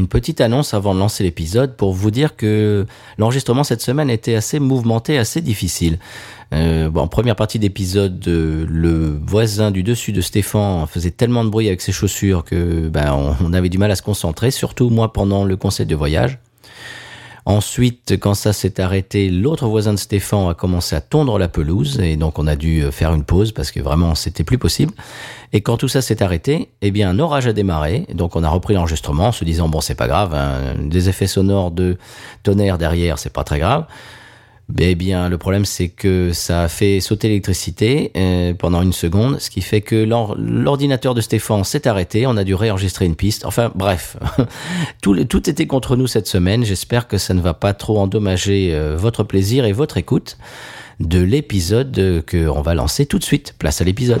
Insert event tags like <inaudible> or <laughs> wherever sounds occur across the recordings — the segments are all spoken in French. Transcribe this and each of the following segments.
une petite annonce avant de lancer l'épisode pour vous dire que l'enregistrement cette semaine était assez mouvementé, assez difficile. Euh, bon, en première partie d'épisode, euh, le voisin du dessus de Stéphane faisait tellement de bruit avec ses chaussures que ben, on, on avait du mal à se concentrer, surtout moi pendant le conseil de voyage. Ensuite, quand ça s'est arrêté, l'autre voisin de Stéphane a commencé à tondre la pelouse et donc on a dû euh, faire une pause parce que vraiment c'était plus possible. Et quand tout ça s'est arrêté, eh bien un orage a démarré, donc on a repris l'enregistrement en se disant bon c'est pas grave, hein, des effets sonores de tonnerre derrière c'est pas très grave. Eh bien, le problème, c'est que ça a fait sauter l'électricité euh, pendant une seconde, ce qui fait que l'or- l'ordinateur de Stéphane s'est arrêté. On a dû réenregistrer une piste. Enfin, bref, <laughs> tout, était contre nous cette semaine. J'espère que ça ne va pas trop endommager euh, votre plaisir et votre écoute de l'épisode que on va lancer tout de suite. Place à l'épisode.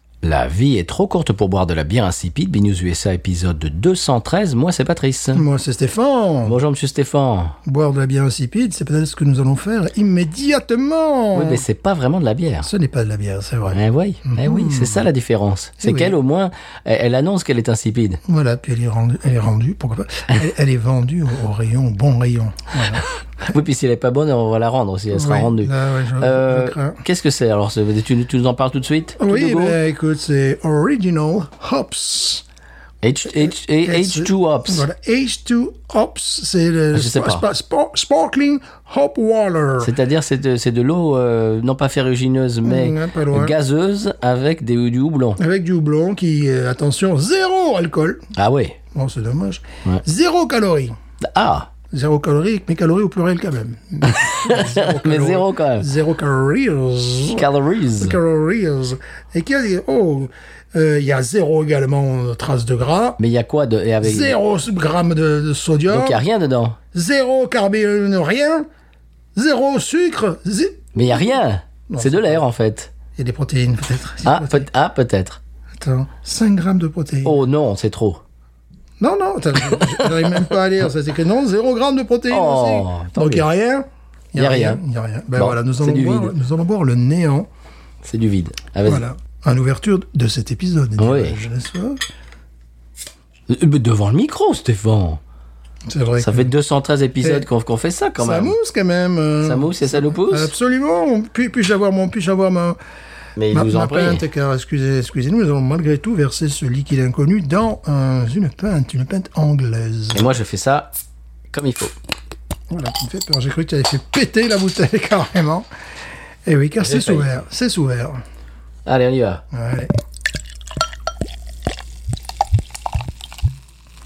La vie est trop courte pour boire de la bière insipide. Binous USA épisode 213. Moi, c'est Patrice. Moi, c'est Stéphane. Bonjour, monsieur Stéphane. Boire de la bière insipide, c'est peut-être ce que nous allons faire immédiatement. Oui, mais c'est pas vraiment de la bière. Ce n'est pas de la bière, c'est vrai. Eh oui, eh oui, c'est ça la différence. C'est Eh oui. qu'elle, au moins, elle, elle annonce qu'elle est insipide. Voilà, puis elle est rendue, elle est rendue pourquoi pas. Elle, elle est vendue au, au rayon, au bon rayon. Voilà. <laughs> <laughs> Oui, puis si elle est pas bonne, on va la rendre aussi. Elle sera Oui, rendue. ouais, Euh. Qu'est-ce que c'est alors tu, tu nous en parles tout de suite? Oui, ben, écoute, c'est Original Hops. H, H, H, H2 Hops. Voilà, H2 Hops, c'est le Ah, spa- Sparkling Hop Water. C'est-à-dire, c'est de, c'est de l'eau, euh, non pas ferrugineuse, mais Mm, pas loin. gazeuse avec des, du houblon. Avec du houblon qui, euh, attention, zéro alcool. Ah ouais. Bon, c'est dommage. Ouais. Zéro calorie. Ah, Zéro calorie, mais calories au pluriel quand même. zéro <laughs> mais zéro quand même. Zéro calories. Calories. Calories. Et qu'il y a, oh, euh, il y a zéro également de traces de gras. Mais il y a quoi de, et avec, Zéro gramme de, de sodium. Donc il y a rien dedans. Zéro carbone, rien. Zéro sucre. zé- Mais il y a rien. C'est de l'air en fait. Il y a des protéines peut-être. Ah, ah, peut-être. Attends, 5 grammes de protéines. Oh non, c'est trop. Non, non, j'arrive même pas à lire. Ça, c'est que non, 0 grammes de protéines Oh, aussi. Donc il n'y a rien. Y a rien. Il n'y a rien. Ben Bon, voilà, nous allons, boire, vide. nous allons boire le néant. C'est du vide. Ah. Voilà. En ouverture de cet épisode. Oui. Euh, Devant le micro, Stéphane. C'est vrai. Ça que fait 213 épisodes qu'on fait ça quand ça même. mousse quand même. euh, Ça mousse et ça nous pousse. Absolument. Puis, puis-je avoir mon, puis-je avoir ma, Mais il ma, nous en ma car excusez, excusez-nous, nous allons malgré tout verser ce liquide inconnu dans euh, une pinte, une pinte anglaise. Et moi, je fais ça comme il faut. Voilà, tu me fais peur. J'ai cru que tu avais fait péter la bouteille <laughs> carrément. Eh oui, car c'est ouvert. C'est ouvert. Allez, on y va. Allez.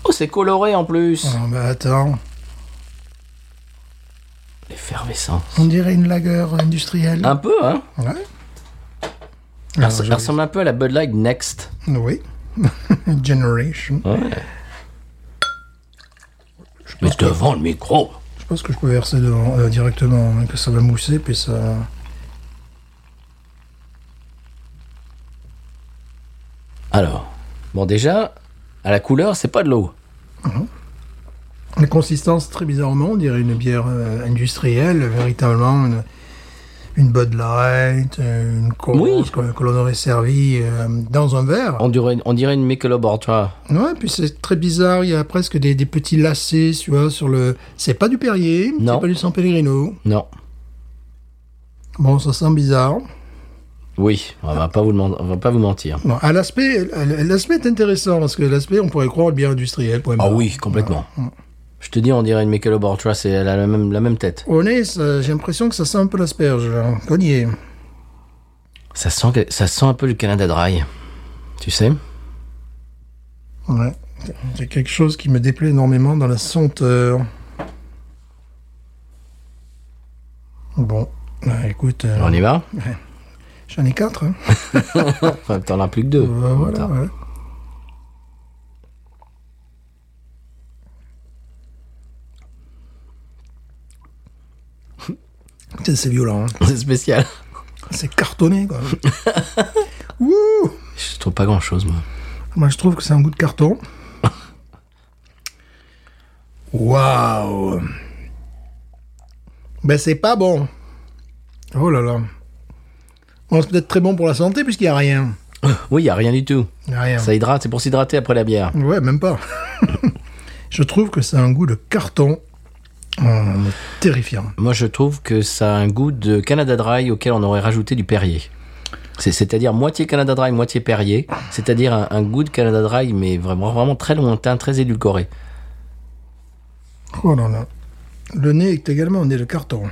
Oh, c'est coloré en plus. Oh, bah attends. L'effervescence. On dirait une lagueur industrielle. Un peu, hein Ouais. Elle, res- elle je- ressemble un peu à la Bud Light Next. Oui. <laughs> Generation. Ouais. Mais devant le micro. Je pense que je peux verser devant, euh, directement, hein, que ça va mousser, puis ça... Alors, bon déjà, à la couleur, c'est pas de l'eau. La consistance, très bizarrement, on dirait une bière euh, industrielle, véritablement une, une Bud Light, euh, une Coors Oui. que, que l'on aurait servi euh, dans un verre. On dirait, on dirait une Michelob Ultra. Ouais, puis c'est très bizarre, il y a presque des, des petits lacets, tu vois, sur le... C'est pas du Perrier, c'est pas du San Pellegrino. Non. Bon, ça sent bizarre. Oui, on va pas vous, on va pas vous mentir. Non, à l'aspect, l'aspect est intéressant, parce que l'aspect, on pourrait croire le bière industrielle. point Ah oui, complètement. Je te dis, on dirait une Michelob c'est elle a la même, la même tête. Au nez, j'ai l'impression que ça sent un peu l'asperge, là. Cogné. Ça sent, ça sent un peu le Canada Dry. Tu sais? Ouais. C'est quelque chose qui me déplaît énormément dans la senteur. Bon, bah, écoute, euh, On y va? j'en ai quatre. Hein. Enfin, <laughs> t'en as plus que deux. Euh, voilà, ouais. C'est violent, hein. C'est spécial. c'est cartonné quoi. <laughs> Wouh Je trouve pas grand chose, moi. Moi je trouve que c'est un goût de carton. Waouh Ben c'est pas bon. Oh là là. Bon, c'est peut-être très bon pour la santé puisqu'il n'y a rien. <laughs> Oui, il y a rien du tout. Il y a rien. Ça hydrate, c'est pour s'hydrater après la bière. Ouais, même pas. <laughs> je trouve que c'est un goût de carton euh, terrifiant. Moi, je trouve que ça a un goût de Canada Dry auquel on aurait rajouté du Perrier. C'est- C'est-à-dire moitié Canada Dry, moitié Perrier. C'est-à-dire un, un goût de Canada Dry, mais vraiment, vraiment très lointain, très édulcoré. Oh là là. Le nez est également un nez de carton.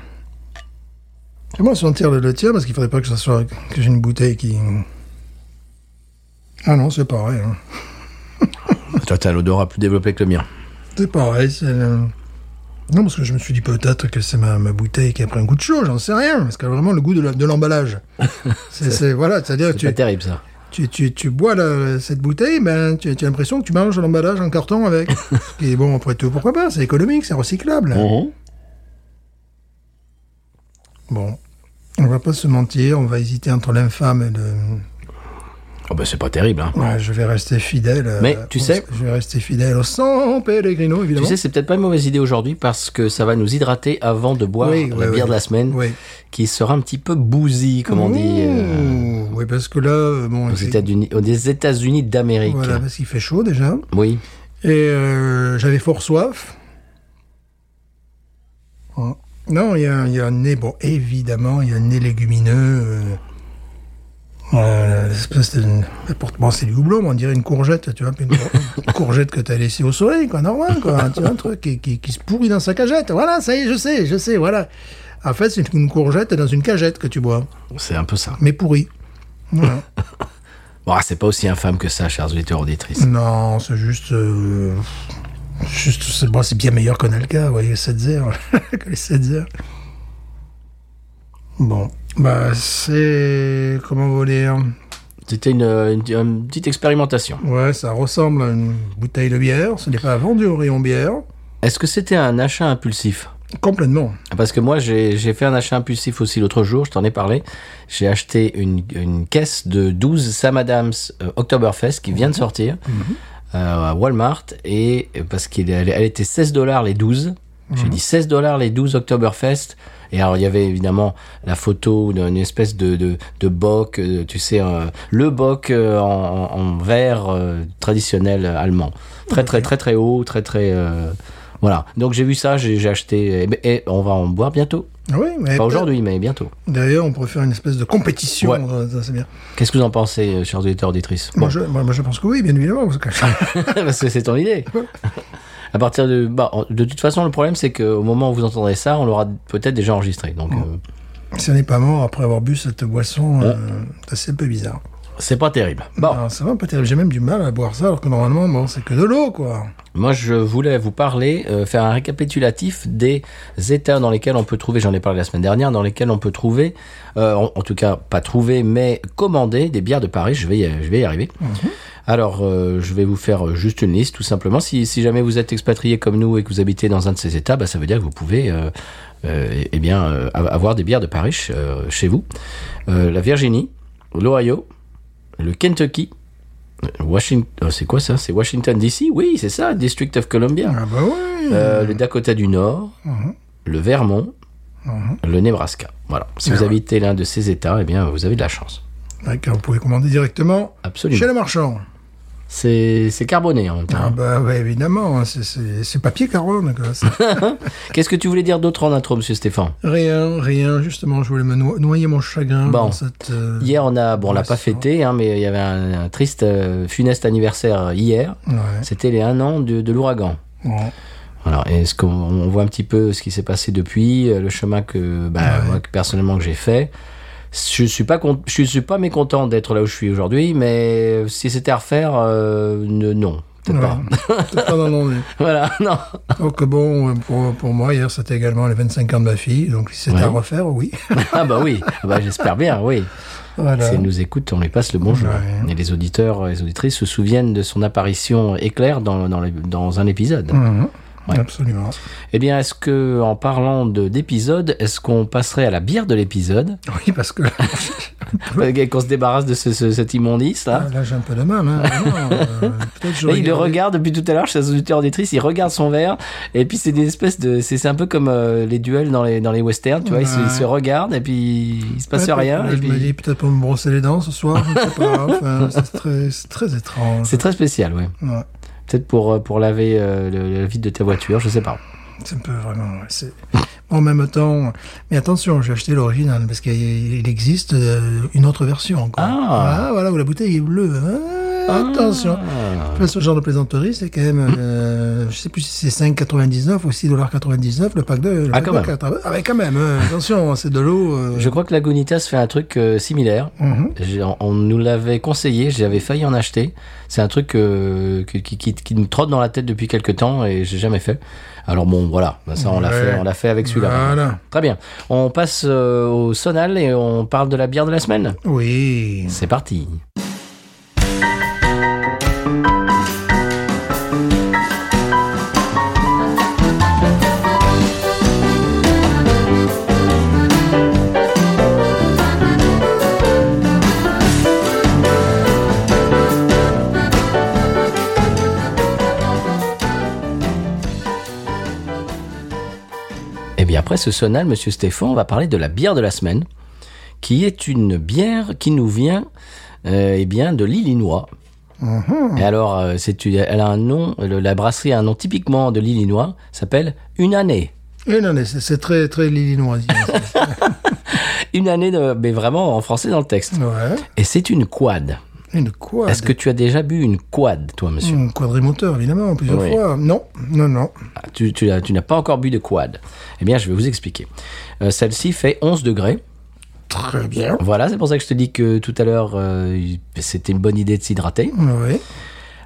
Comment sentir le, le tien Parce qu'il faudrait pas que ça soit que j'ai une bouteille qui. Ah non, c'est pareil. hein. Toi, t'as l'odorat plus développé que le mien. C'est pareil. c'est le- Non, parce que je me suis dit peut-être que c'est ma, ma bouteille qui a pris un goût de chaud, j'en sais rien. Parce qu'elle a vraiment le goût de la- de l'emballage. <laughs> c'est, voilà, c'est-à-dire C'est terrible, ça. tu, tu, tu bois la- cette bouteille, ben, tu, tu as l'impression que tu manges l'emballage en carton avec. <laughs> Et bon, après tout, pourquoi pas C'est économique, c'est recyclable. Bon, on va pas se mentir, on va hésiter entre l'infâme et le. Oh, bah, c'est pas terrible, hein. Ouais, je vais rester fidèle. euh, Mais tu sais- Je vais rester fidèle au San Pellegrino, Tu évidemment. sais, c'est peut-être pas une mauvaise idée aujourd'hui parce que ça va nous hydrater avant de boire Oui, la oui, bière oui. de la semaine, qui sera un petit peu bousy, comme on dit, euh, Oui, parce que là, euh, bon, aux États-Unis, des États-Unis d'Amérique. Voilà, parce qu'il fait chaud déjà. Oui. Et euh, j'avais fort soif. Oh. Non, il y, y a un nez, bon, évidemment, il y a un nez légumineux. Euh, espèce de, pour- bon, c'est du houblon, on dirait une courgette, tu vois, une, cour- une <laughs> courgette que tu as laissée au soleil, quoi, normal, quoi. tu vois, un truc qui, qui, qui se pourrit dans sa cagette. Voilà, ça y est, je sais, je sais, voilà. En fait, c'est une courgette dans une cagette que tu bois, C'est un peu ça. mais pourrie. Voilà. <laughs> Bon, ah, c'est pas aussi infâme que ça, chers auditeurs auditrices. Non, c'est juste. euh, juste c'est bon, bien meilleur qu'un Alka, vous voyez, 7 heures. <laughs> que les 7 heures. Bon. Bah, c'est. Comment vous dire C'était une, une- une petite expérimentation. Ouais, ça ressemble à une bouteille de bière. Ce n'est pas vendu au rayon bière. Est-ce que c'était un achat impulsif? Complètement. Parce que moi, j'ai fait un achat impulsif aussi l'autre jour, je t'en ai parlé. J'ai acheté une, une caisse de 12 Sam Adams euh, Oktoberfest qui vient de sortir euh, à Walmart. Et euh, parce qu'elle elle, elle était 16 dollars les 12. J'ai dit 16 dollars les 12 Oktoberfest. Et alors, il y avait évidemment la photo d'une espèce de, de, de bock, euh, tu sais, euh, le bock euh, en, verre euh, traditionnel allemand. Très, très, très, très haut, très, très... voilà. Donc, j'ai vu ça, j'ai acheté... Et, et on va en boire bientôt. Oui, mais. Pas aujourd'hui, mais bientôt. D'ailleurs, on pourrait faire une espèce de compétition. Ouais. Ça, c'est bien. Qu'est-ce que vous en pensez, chers auditeurs, auditrices? Moi, je, moi, moi, je pense que oui, bien évidemment. Parce que <laughs> c'est ton idée. <laughs> À partir de... Bah, de toute façon, le problème, c'est qu'au moment où vous entendrez ça, on l'aura peut-être déjà enregistré. Donc, euh, si on n'est pas mort après avoir bu cette boisson, euh, c'est un peu bizarre. C'est pas terrible. Bon, Alors, c'est vraiment pas terrible. J'ai même du mal à boire ça, alors que normalement, bon, c'est que de l'eau, quoi. moi, je voulais vous parler, euh, faire un récapitulatif des états dans lesquels on peut trouver, j'en ai parlé la semaine dernière, dans lesquels on peut trouver, euh, en, en tout cas, pas trouver, mais commander des bières de Paris. Je vais y, je vais y arriver. Alors, euh, je vais vous faire euh, juste une liste, tout simplement. Si, si jamais vous êtes expatrié comme nous et que vous habitez dans un de ces États, bah, ça veut dire que vous pouvez, euh, euh, eh bien, euh, avoir des bières de Paris euh, chez vous. Euh, la Virginie, l'Ohio, le Kentucky, Washington, c'est quoi ça? C'est Washington DC Oui, c'est ça, District of Columbia. Ah bah oui. Euh, le Dakota du Nord, le Vermont, le Nebraska. Voilà. Si vous Ah ouais. habitez l'un de ces États, eh bien, vous avez de la chance. Vous pouvez commander directement Absolument. chez le marchand. C'est carboné en même temps. Ah bah ouais, évidemment, hein, c'est- papier carbone. <laughs> Qu'est-ce que tu voulais dire d'autre en intro, monsieur Stéphane? Rien, rien, justement, je voulais me no- noyer mon chagrin Bon. dans cette... euh, Hier, on a, bon, on l'a pas fêté, hein, mais il y avait un, un triste, euh, funeste anniversaire hier. Ouais. C'était les un an de, de l'ouragan. Alors, est-ce qu'on on voit un petit peu ce qui s'est passé depuis, euh, le chemin que, bah, Ouais. moi, que personnellement que j'ai fait. Je suis pas je suis pas mécontent d'être là où je suis aujourd'hui, mais si c'était à refaire, euh, non, peut-être Ouais. pas. <laughs> Pas dans <laughs> voilà, non. Donc bon, pour, pour moi, hier, c'était également les 25 ans de ma fille. Donc si c'était Ouais. à refaire, oui. <laughs> Ah bah oui, Ah bah, j'espère bien, oui. Voilà. Si elle nous écoute, on lui passe le bonjour. Ouais. Et les auditeurs et les auditrices se souviennent de son apparition éclair dans, dans, les- dans un épisode. Mhm. Ouais. Absolument. Eh bien, est-ce que, en parlant de- d'épisode, est-ce qu'on passerait à la bière de l'épisode? Oui, <laughs> parce que Qu'on se débarrasse de ce, ce- cet immondice là là, j'ai un peu de mal. Hein. Euh, Là, il le regarde depuis tout à l'heure, chez les auditeurs auditrices, il regarde son verre, et puis c'est des espèces de. C'est un peu comme euh, les duels dans les, dans les westerns, tu vois, ils, se, ils se regardent, et puis il se passe Ouais, rien. et je puis- me dis peut-être pour me brosser les dents ce soir, je sais pas. Enfin, c'est très, c'est très étrange. C'est très spécial, ouais. Ouais. Peut-être pour, euh, pour laver euh, le, vide de ta voiture, je sais pas. C'est un peu vraiment. En même temps, mais attention, j'ai acheté l'original parce qu'il il existe euh, une autre version. Quoi. Ah. voilà, où la bouteille est bleue. Ah, Attention. Ah. Enfin, ce genre de plaisanterie, c'est quand même, euh, je sais plus si c'est 5,99 ou 6,99$ le pack de. le Ah, pack quand de même. quatre. Ah, mais quand même, euh, attention, c'est de l'eau. euh, Je crois que Lagunitas fait un truc similaire. mhm. On, nous l'avait conseillé, j'avais failli en acheter. C'est un truc qui, qui, qui me trotte dans la tête depuis quelques temps et j'ai jamais fait. Alors bon, voilà, Bah, ça on l'a Ouais. fait, on l'a fait avec celui-là. Voilà. Très bien. On passe euh, au sonal et on parle de la bière de la semaine. Oui. C'est parti. Après ce sonal, Monsieur Stéphane, on va parler de la bière de la semaine, qui est une bière qui nous vient euh, eh bien de l'Illinois. Mhm. Et alors, euh, c'est une- elle a un nom, la brasserie a un nom typiquement de l'Illinois, s'appelle Une année. Non, mais c'est c'est très, très lillinois. <laughs> Une année, de, mais vraiment en français dans le texte. ouais. Et c'est une quad. Une quad. Est-ce que tu as déjà bu une quad, toi, monsieur Un quadrimoteur, évidemment, plusieurs Oui. fois. Non, non, non. Ah, Tu, tu, as- tu n'as pas encore bu de quad. Eh bien, je vais vous expliquer. Euh, Celle-ci fait 11 degrés. Très bien. Voilà, c'est pour ça que je te dis que tout à l'heure, euh, c'était une bonne idée de s'hydrater. Oui.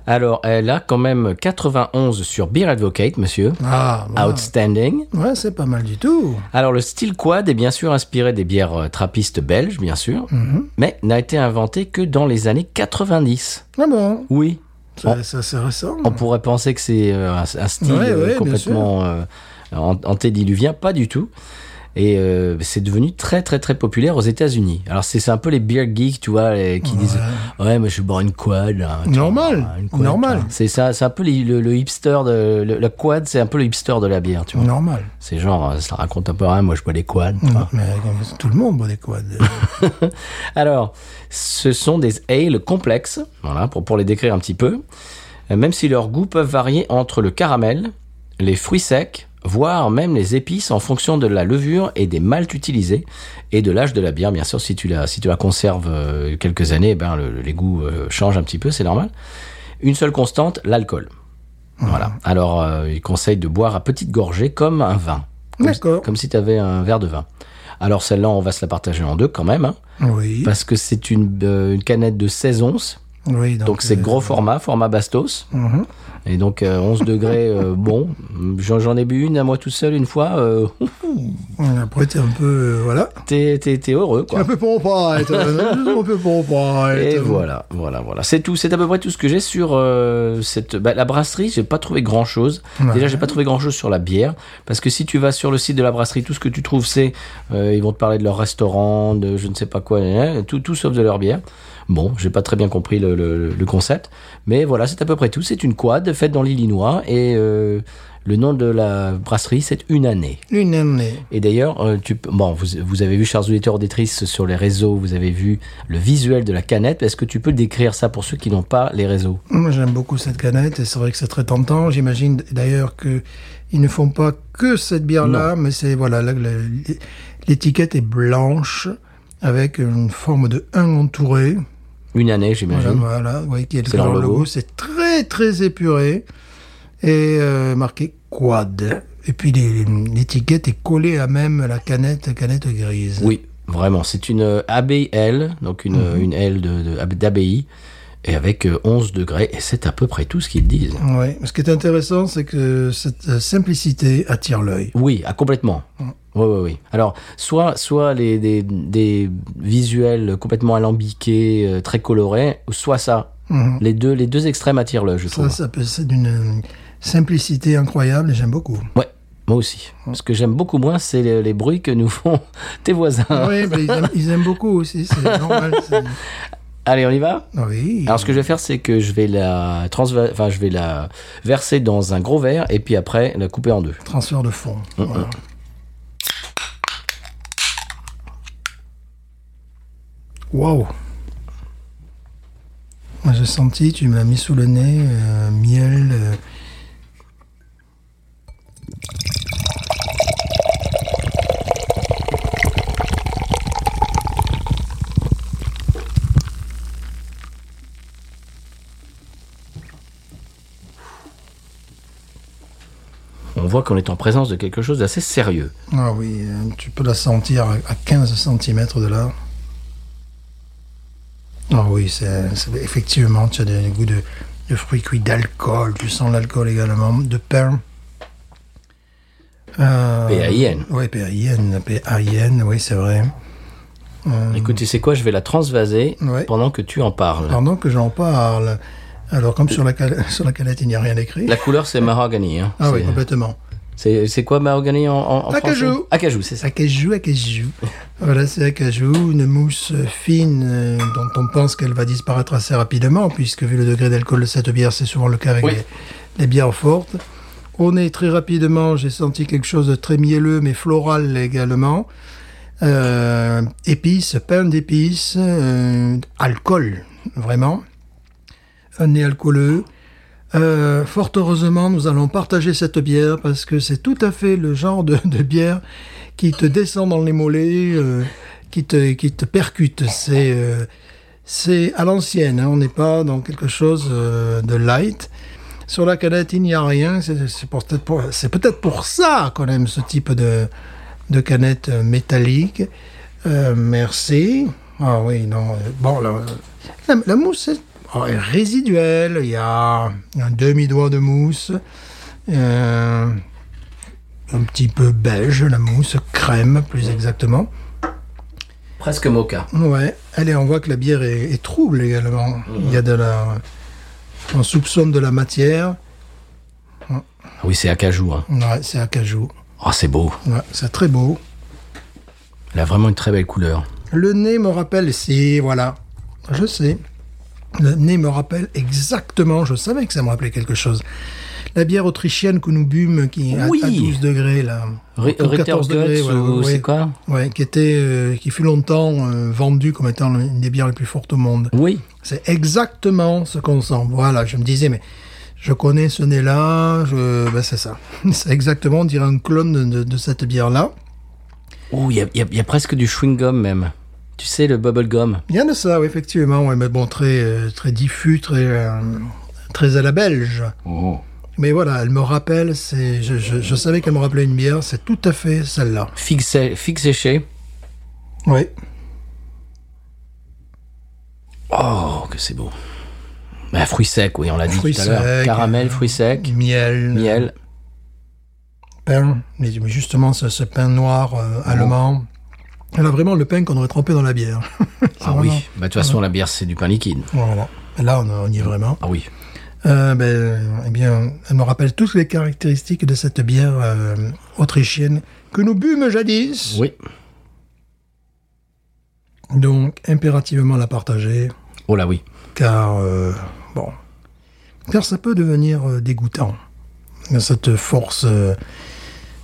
Alors, elle a quand même 91 sur Beer Advocate, monsieur. Ah, voilà. Outstanding. Ouais, c'est pas mal du tout. Alors, le style quad est bien sûr inspiré des bières euh, trappistes belges, bien sûr, Mhm. mais n'a été inventé que dans les années 90. Ah bon? Oui. Ça, ça, c'est récent. On pourrait penser que c'est euh, un, style Ouais, euh, ouais, complètement euh, an- antédiluvien, pas du tout. Et euh, c'est devenu très très très populaire aux États-Unis. Alors c'est un peu les beer geeks, tu vois, les- qui disent ouais, mais je vais boire une quad. Normal, vois, une quad, normal. C'est ça, c'est un peu les- le, le hipster de le, la quad, c'est un peu le hipster de la bière, tu vois. Normal. C'est genre, euh, ça raconte un peu rien. Moi, je bois des quads. vois. Mais tout le monde boit des quads. <laughs> Alors, ce sont des ales complexes, voilà, pour, pour les décrire un petit peu, Euh, même si leurs goûts peuvent varier entre le caramel, les fruits secs, voire même les épices en fonction de la levure et des maltes utilisés, et de l'âge de la bière, bien sûr, si tu la, si tu la conserves euh, quelques années, eh ben, le- les goûts euh, changent un petit peu, c'est normal. Une seule constante, l'alcool. Voilà. Alors, euh, il conseille de boire à petites gorgées comme un vin. Comme, D'accord. comme si tu avais un verre de vin. Alors, celle-là, on va se la partager en deux quand même. hein Oui. parce que c'est une, euh, une canette de 16 onces. oui Donc c'est euh, gros format, format Bastos. mhm. Et donc euh, 11 degrés, euh, bon, j'en ai bu une à moi tout seul une fois. euh, Après, t'es un peu. euh, voilà. T'es t'es- t'es heureux Un quoi. peu pompette. un peu pompette. Et voilà, voilà, voilà. C'est tout. C'est à peu près tout ce que j'ai sur euh, cette bah, la brasserie. J'ai pas trouvé grand chose. Déjà, j'ai pas trouvé grand chose sur la bière parce que si tu vas sur le site de la brasserie, tout ce que tu trouves, c'est euh, ils vont te parler de leur restaurant, de je ne sais pas quoi, tout, tout sauf de leur bière. Bon, j'ai pas très bien compris le, le- le concept, mais voilà, c'est à peu près tout. C'est une quad faite dans l'Illinois et euh, le nom de la brasserie, c'est une année. Une année. Et d'ailleurs, euh, tu, bon, vous, vous avez vu, chers auditeurs auditrices, sur les réseaux, vous avez vu le visuel de la canette. Est-ce que tu peux décrire ça pour ceux qui n'ont pas les réseaux? Moi, j'aime beaucoup cette canette et c'est vrai que c'est très tentant. J'imagine d'ailleurs que ils ne font pas que cette bière-là, mais c'est voilà, l'étiquette est blanche avec une forme de 1 entouré. Une année, Voilà, j'imagine. voilà, oui, qui est C'est leur logo. C'est très très épuré et euh, marqué quad. Et puis l'étiquette est collée à même la canette, canette grise. Oui, vraiment. C'est une euh, abbaye L, donc une, Mhm. une L de- de- d'abbaye, et avec euh, 11 degrés, et c'est à peu près tout ce qu'ils disent. Ouais. Ce qui est intéressant, c'est que cette euh, simplicité attire l'œil. Oui, ah, complètement. Mm. Oui, oui, oui. Alors, soit, soit les, des, des visuels complètement alambiqués, euh, très colorés, soit ça. Mhm. Les deux, les deux extrêmes attirent l'œil, je Ça, trouve. ça peut- c'est d'une simplicité incroyable et j'aime beaucoup. Ouais, moi aussi. Ce que j'aime beaucoup moins, c'est les, les bruits que nous font <laughs> tes voisins. oui, ils aiment, ils aiment beaucoup aussi, c'est <laughs> normal. Allez, on y va? Oui. Alors, ce que je vais faire, c'est que je vais la enfin, je vais la verser dans un gros verre et puis après la couper en deux. Transfert de fond. Voilà. Waouh Moi, J'ai senti, tu me l'as mis sous le nez, euh, miel. euh, On voit qu'on est en présence de quelque chose d'assez sérieux. Ah oui, euh, tu peux la sentir à à 15 cm de là. Ah oui, c'est c'est- effectivement, tu as des goûts de, de fruits cuits, d'alcool, tu sens l'alcool également, de pain. Euh, PAIN. Oui, PAIN, PAIN, oui, c'est vrai. Euh, Écoute, tu sais quoi, je vais la transvaser Ouais. pendant que tu en parles. pendant que j'en parle, alors comme sur la, <laughs> sur la canette il n'y a rien écrit. La couleur, c'est mahogany. Hein. Ah oui, C'est- complètement. C'est, quoi mahogany en, en, Acajou. français Acajou, c'est ça. Acajou, acajou. Voilà, c'est acajou, une mousse fine euh, dont on pense qu'elle va disparaître assez rapidement, puisque vu le degré d'alcool de cette bière, c'est souvent le cas avec Oui. les, les bières fortes. Au nez, très rapidement, j'ai senti quelque chose de très mielleux, mais floral également. Euh, épices, pain d'épices, euh, alcool, vraiment. Un nez alcooleux. Euh, fort heureusement, nous allons partager cette bière parce que c'est tout à fait le genre de, bière qui te descend dans les mollets, euh, qui te qui te percute. C'est euh, à l'ancienne. hein, on n'est pas dans quelque chose de light. Sur la canette, il n'y a rien. C'est peut-être pour, ça qu'on aime ce type de de canette métallique. Merci. Ah oui, non. Bon, la, la, mousse oh, est résiduelle. Il y a un demi-doigt de mousse. Euh, un petit peu beige, la mousse, crème plus exactement. Presque mocha. Ouais, allez, on voit que la bière est, est trouble également. Il y a de la. On soupçonne de la matière. Ah oui, c'est acajou. Hein. Ouais, c'est acajou. Oh, c'est beau. Ouais, c'est très beau. Elle a vraiment une très belle couleur. Le nez me rappelle, si, voilà, je sais. Le nez me rappelle exactement, je savais que ça me rappelait quelque chose. La bière autrichienne que nous bûmes, qui est à- Oui. à, 12 degrés, là. Ou 14 degrés, Ritterguts voilà, ou ouais. c'est quoi Ouais, qui était, euh, qui fut longtemps euh, vendue comme étant une des bières les plus fortes au monde. Oui. C'est exactement ce qu'on sent. Voilà, je me disais, mais je connais ce nez-là, je... ben, c'est ça. <laughs> C'est exactement, on dirait un clone de, de- de cette bière-là. Oh, il y y a presque du chewing-gum même. Tu sais, le bubble gum. Il y en a ça, oui, effectivement, ouais, mais bon, très, euh, très diffus, très, euh, très à la belge. Oh. Mais voilà, elle me rappelle, c'est, je, je, je savais qu'elle me rappelait une bière, c'est tout à fait celle-là. Séchée. Oui. Oh, que c'est beau. Bah, fruits secs, oui, on l'a dit Fruits tout à l'heure. secs, Caramel, euh, fruits secs, Miel, miel. pain, mais justement ce, ce pain noir euh, allemand. Elle a vraiment le pain qu'on aurait trempé dans la bière. C'est <laughs> Ah oui. Bah, de toute façon, la bière, c'est du pain liquide. Voilà. Là, on, y est vraiment. Ah oui. Euh, ben, eh bien, elle me rappelle toutes les caractéristiques de cette bière euh, autrichienne que nous bûmes jadis. Oui. Donc, impérativement la partager, Oh là, oui. car, euh, bon, car ça peut devenir dégoûtant, cette force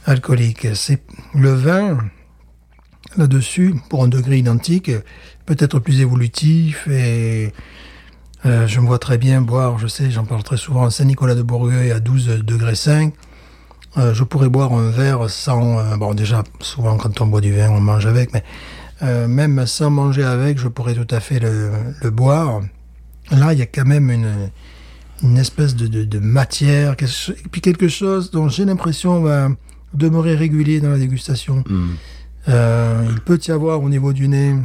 alcoolique. C'est le vin, là-dessus, pour un degré identique, peut être plus évolutif et euh, je me vois très bien boire, je sais, j'en parle très souvent, Saint-Nicolas de Bourgueil à 12 degrés 5. Euh, je pourrais boire un verre sans... euh, bon, déjà, souvent, quand on boit du vin, on mange avec, mais même sans manger avec, je pourrais tout à fait le, boire. Là, il y a quand même une, espèce de, matière, quelque et puis quelque chose dont j'ai l'impression va demeurer régulier dans la dégustation. Euh, il peut y avoir au niveau du nez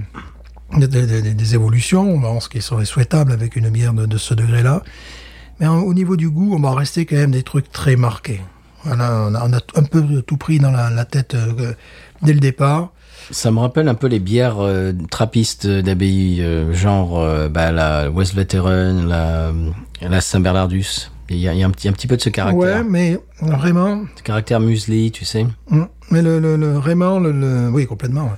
des, évolutions, ce qui serait souhaitable avec une bière de, ce degré-là. Mais au niveau du goût, on va rester quand même des trucs très marqués. Voilà, on a, un peu tout pris dans la, tête euh, dès le départ. Ça me rappelle un peu les bières euh, trappistes d'abbaye, genre bah, la West Veteran, la, la Saint-Bernardus. Il y y a un, petit, un petit peu de ce caractère. Ouais, mais vraiment, Ce caractère muesli, tu sais. Mm. Mais le, le, le- vraiment, le, le- oui, complètement.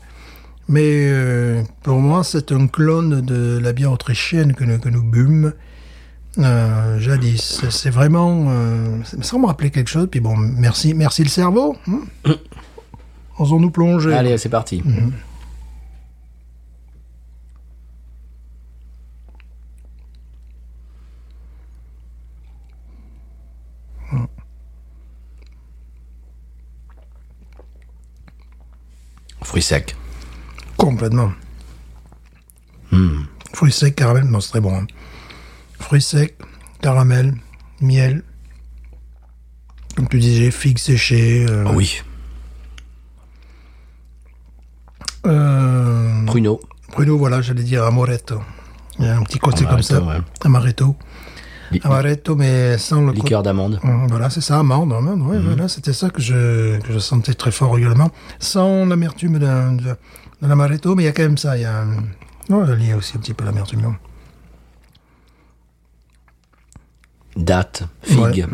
Mais euh, pour moi, c'est un clone de la bière autrichienne que nous, que nous bûmes euh, jadis. C'est- vraiment, euh, ça me rappelait quelque chose. Puis bon, merci, merci le cerveau. hein. Osons-nous plonger. Allez, c'est parti. Fruits secs. Complètement. Fruits secs, caramel, non, c'est très bon. hein. Fruits secs, caramel, miel. Comme tu disais, figues séchées. euh, Ah oui. euh, Pruneau. Bruno, voilà, j'allais dire amaretto. Il y a un petit côté comme ça. ouais. Amaretto. Amaretto, mais sans le Liqueur d'amande. Hum, Voilà, c'est ça, amande. amande, ouais, voilà, c'était ça que je, que je sentais très fort également. Sans l'amertume de, de l'amaretto, mais il y a quand même ça. Il y a, il y a aussi un petit peu l'amertume. Date. Figue.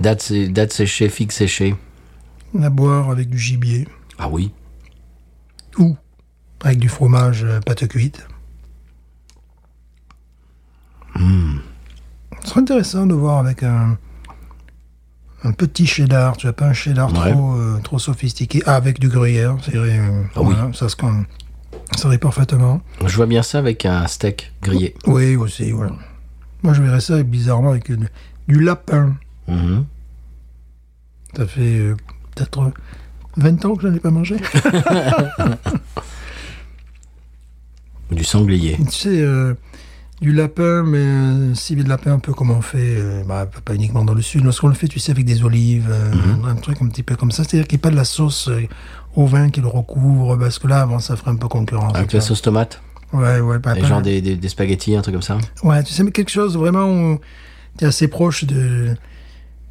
Date, séchée, figue séchée. À boire avec du gibier Ah oui. ou avec du fromage euh, pâte cuite. Ce serait intéressant de voir avec un, un petit cheddar, tu vois, pas un cheddar Ouais. trop, euh, trop sophistiqué, Ah, avec du gruyère, c'est vrai, euh, Ah oui. ça se ça irait parfaitement. Je vois bien ça avec un steak grillé. Oui, aussi, voilà. Moi, je verrais ça bizarrement avec du, du lapin. Mhm. Ça fait euh, peut-être 20 ans que je n'en ai pas mangé. <laughs> Du sanglier. tu sais, du lapin, mais euh, civet de lapin, un peu comme on fait, euh, bah, pas uniquement dans le sud, lorsqu'on le fait, tu sais, avec des olives, euh, Mhm. un truc un petit peu comme ça. C'est-à-dire qu'il n'y a pas de la sauce euh, au vin qui le recouvre, parce que là, bon, ça ferait un peu concurrence. Avec tu la sauce tomate. Ouais, ouais, pas- genre des, des, des spaghettis, un truc comme ça. Ouais, tu sais, mais quelque chose vraiment où t'es assez proche de.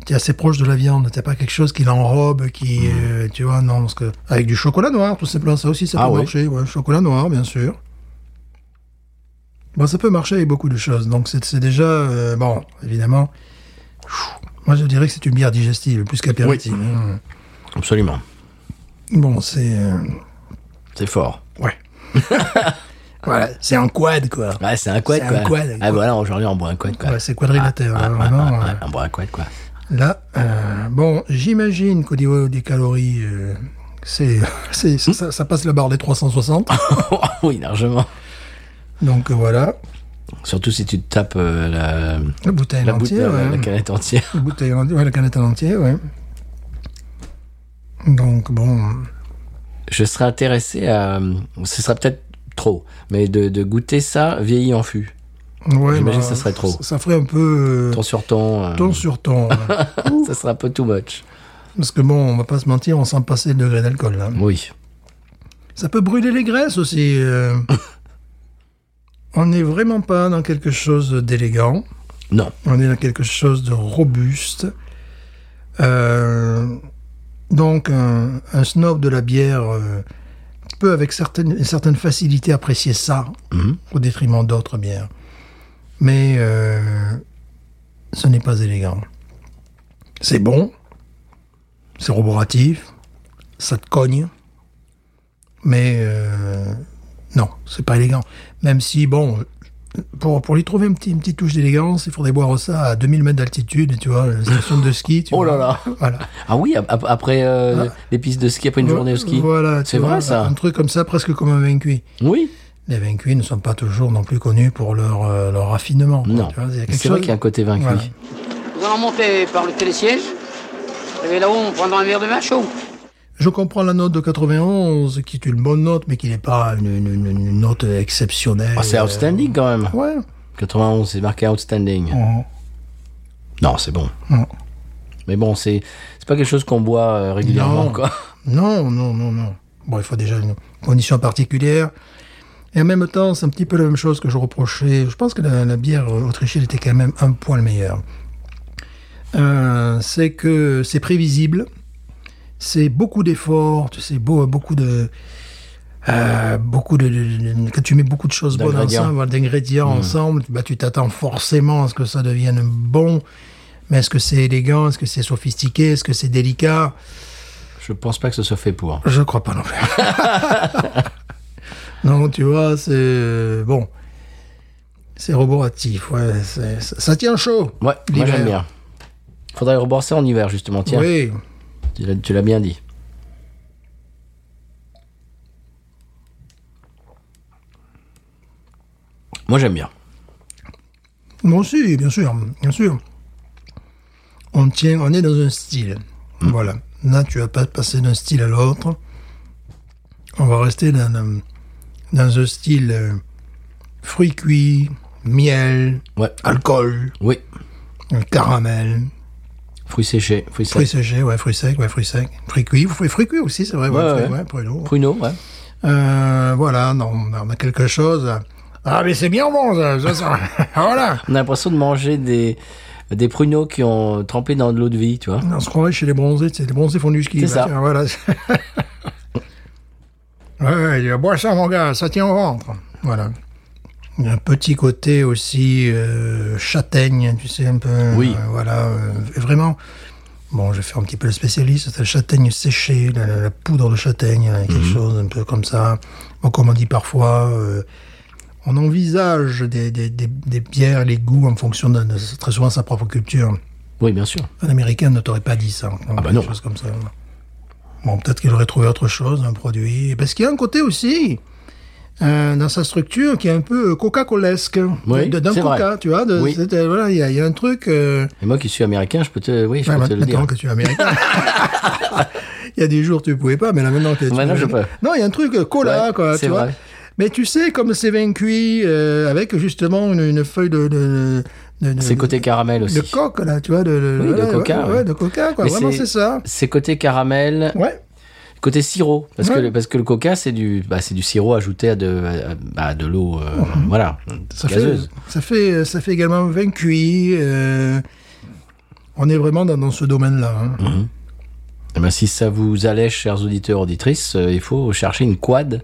T'es assez proche de la viande, t'as pas quelque chose qui l'enrobe, qui, euh, tu vois, non, parce que avec du chocolat noir, tout simplement, ça aussi, ça Ah peut oui. marcher, ouais, chocolat noir, bien sûr. Bon, ça peut marcher avec beaucoup de choses, donc c'est déjà, euh, bon, évidemment, moi je dirais que c'est une bière digestive, plus qu'apéritive. hein. Absolument. Bon, c'est, euh, C'est fort. ouais. <laughs> voilà, c'est un quad, quoi. Ouais, c'est un quad, quoi. un quad, Ah, quoi. voilà, aujourd'hui, on boit un quad, quoi. Ouais, c'est quadrilatère, Ah, hein, ah, vraiment. ah, euh, ah, on boit un quad, quoi. Là, euh, bon, j'imagine qu'au niveau des calories, c'est, <laughs> c'est, ça, ça passe la barre des 360. <laughs> oui, largement. Donc euh, voilà, Surtout si tu te tapes euh, la, la bouteille la, en bouteille, entier, la, ouais. la canette entière. La bouteille en ouais, la canette en entier, ouais. Donc bon, Je serais intéressé à... Ce sera peut-être trop, mais de, de goûter ça vieilli en fût. ouais, J'imagine bah, que ça serait trop. Ça, ça ferait un peu euh, Ton sur ton... euh, ton sur ton. <laughs> ça serait un peu too much. Parce que bon, on va pas se mentir, on sent passer le degré d'alcool là. Oui. Ça peut brûler les graisses aussi. euh. <laughs> on n'est vraiment pas dans quelque chose d'élégant. Non. On est dans quelque chose de robuste. Euh, donc, un, un snob de la bière euh, peut, avec certaines, une certaine facilité, apprécier ça Mhm. au détriment d'autres bières. Mais euh, ce n'est pas élégant. C'est bon, c'est roboratif, ça te cogne, mais non, c'est pas élégant. Même si, bon, pour, pour lui trouver un petit, une petite touche d'élégance, il faudrait boire ça à 2000 mètres d'altitude, tu vois, la station de ski. Tu Oh là vois. là. Voilà. Ah oui, ap- ap- après euh, les pistes de ski, après une journée au ski. Voilà, C'est vrai, ça. Un truc comme ça, presque comme un vin cuit. Oui. Les vins cuits ne sont pas toujours non plus connus pour leur, euh, leur raffinement. Non. tu vois, il y a quelque C'est vrai qu'il y a un côté vaincu. Voilà. Nous allons monter par le télésiège. Et là-haut, on prendra un verre de vin chaud. Je comprends la note de 91, qui est une bonne note, mais qui n'est pas une, une- une- une note exceptionnelle. Ah, c'est outstanding quand même. Ouais. 91, c'est marqué outstanding. Mhm. Non, c'est bon. Non. Mais bon, c'est c'est pas quelque chose qu'on boit euh, régulièrement, Non. quoi. <laughs> Non, non, non, non. Bon, il faut déjà une condition particulière. Et en même temps, c'est un petit peu la même chose que je reprochais. Je pense que la, la bière autrichienne était quand même un poil meilleure. Euh, c'est que c'est prévisible. C'est beaucoup d'efforts. Tu sais, beau- beaucoup de. euh, beaucoup de, quand tu mets beaucoup de choses bonnes ensemble, d'ingrédients ensemble, bah, tu t'attends forcément à ce que ça devienne bon. Mais est-ce que c'est élégant? Est-ce que c'est sophistiqué? Est-ce que c'est délicat? Je pense pas que ce soit fait pour. je crois pas non plus. <laughs> non, tu vois, c'est bon. C'est roboratif, ouais. c'est- Ça, ça tient chaud. Ouais, moi j'aime bien. Faudrait reboire ça en hiver, justement. Tiens, Oui. Tu l'as- bien dit. Moi j'aime bien. Moi aussi, bien sûr, bien sûr. On tient, on est dans un style. Voilà. Là, tu vas pas passer d'un style à l'autre. On va rester dans, dans, dans un style euh, fruits cuits, miel, Ouais. alcool, Oui. caramel, Fruits séchés. Fruits fruits séchés, ouais, fruits secs, ouais, fruits secs, fruits cuits, fruits, fruits cuits aussi, c'est vrai, ouais, Ouais, fruits- ouais. pruneaux. Pruneaux, ouais. Euh, voilà, non, on a quelque chose. Ah, mais c'est bien bon, ça, ça, ça. <laughs> voilà. On a l'impression de manger des, des pruneaux qui ont trempé dans de l'eau de vie, tu vois. On se croirait chez les bronzés, sais, les bronzés font du ski. C'est bah, ça. tiens, voilà. <laughs> ouais, bois ça, mon gars, ça tient au ventre. Voilà. Un petit côté aussi euh, châtaigne, tu sais, un peu. Oui. euh, voilà, euh, vraiment. Bon, je vais faire un petit peu le spécialiste, c'est la châtaigne séchée, la, poudre de châtaigne, hein, Mhm. quelque chose un peu comme ça. Bon, comme on dit parfois, on envisage des, des, des, des bières, les goûts en fonction de, de- très souvent sa propre culture. Oui, bien sûr. Un Américain ne t'aurait pas dit ça. Ah bah non. chose comme ça. Bon, peut-être qu'il aurait trouvé autre chose, un produit. Parce qu'il y a un côté aussi, euh, dans sa structure, qui est un peu Coca-Colesque. Oui, De- D'un Coca, vrai. tu vois. de- Oui. euh, voilà, il y, a- il y a un truc... euh, Et moi qui suis américain, je peux te, oui, je peux te le dire. que tu es américain. <laughs> il y a des jours, tu ne pouvais pas, mais là, maintenant que tu Maintenant, je peux. Non, il y a un truc euh, cola, Ouais, quoi, c'est tu vois. vrai. Mais tu sais, comme c'est vin cuit, euh, avec justement une, une feuille de... de, de- de- C'est côté caramel aussi. de coque, là, tu vois. De, de- Oui, de ouais, coca, Ouais, de coca, quoi. Mais Vraiment, c'est ça. C'est côté caramel, Ouais. Côté sirop. Parce, que, Ouais. parce que le coca, c'est du, bah, c'est du sirop ajouté à de, à, à de l'eau, euh, voilà, Ça fait, gazeuse. ça, fait, ça fait également vin cuit. euh, on est vraiment dans, dans ce domaine-là. hein. Eh ben, si ça vous allège, chers auditeurs, auditrices, euh, il faut chercher une quad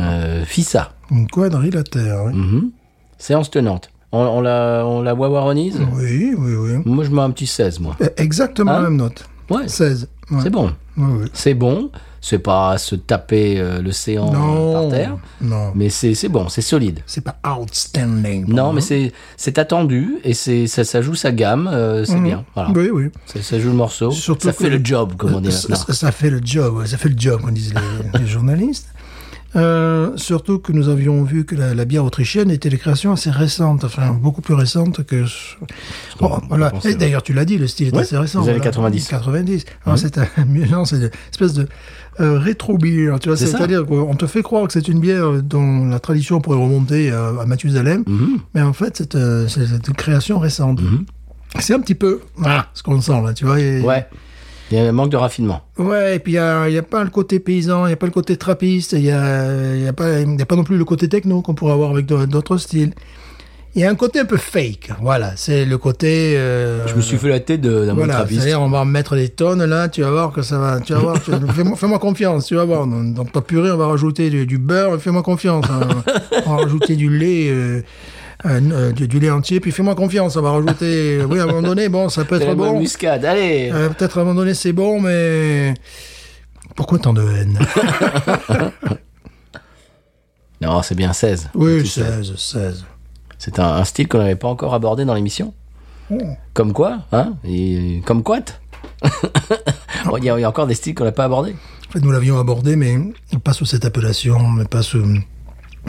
euh, FISA. Une quadrilatère. oui. Mhm. Séance tenante. On, on la, on la wawaronise Oui, oui, oui. Moi, je mets un petit 16, moi. Eh, Exactement Hein la même note. Ouais, 16. ouais. c'est bon. C'est bon. C'est pas se taper euh, l'océan Non. par terre. Non. Mais c'est bon, c'est solide. C'est pas outstanding. Non, moi. mais c'est attendu et c'est ça, ça joue sa gamme, euh, c'est bien. Voilà. Oui, oui. Ça, ça joue le morceau. Surtout ça fait le job, comme on dit ça, ça- fait le job, ça fait le job, comme disent les, <laughs> les journalistes. Euh, surtout que nous avions vu que la, la bière autrichienne était des créations assez récentes, enfin beaucoup plus récentes que. Bon, qu'on voilà. Et d'ailleurs, tu l'as dit, le style est Ouais, assez récent. les années voilà. 90. 90. Alors, c'est un <laughs> mélange, une espèce de euh, rétro beer, tu vois. C'est-à-dire qu'on te fait croire que c'est une bière dont la tradition pourrait remonter à, à Mathusalem, Mhm. mais en fait, c'est euh, une création récente. C'est un petit peu ce qu'on sent là, tu vois. et- Ouais. Il y a un manque de raffinement. Ouais, et puis il n'y a, pas le côté paysan, il n'y a pas le côté trappiste, il n'y a, y a, pas- y a pas non plus le côté techno qu'on pourrait avoir avec d'au- d'autres styles. Il y a un côté un peu fake, voilà, c'est le côté... euh, Je me suis fait la tête d'un bon voilà, trappiste. c'est-à-dire on va en mettre des tonnes là, tu vas voir que ça va, tu vas voir, tu- <laughs> fais-moi fais-moi confiance, tu vas voir. Dans, dans ta purée, on va rajouter du, du beurre, fais-moi confiance. hein. on va rajouter du lait, euh, euh, euh, du, du lait entier, puis fais-moi confiance, on va rajouter... <laughs> Oui, à un moment donné, bon, ça peut C'est la être bonne bon. muscade, allez Euh, Peut-être à un moment donné c'est bon, mais pourquoi tant de haine? <laughs> Non, c'est bien 16. Oui, Tu sais. 16, 16. C'est un, un style qu'on n'avait pas encore abordé dans l'émission. Oh. Comme quoi, hein Et Comme quoi <laughs> Bon, il y a encore des styles qu'on n'a pas abordés. En fait, nous l'avions abordé, mais pas sous cette appellation, mais pas sous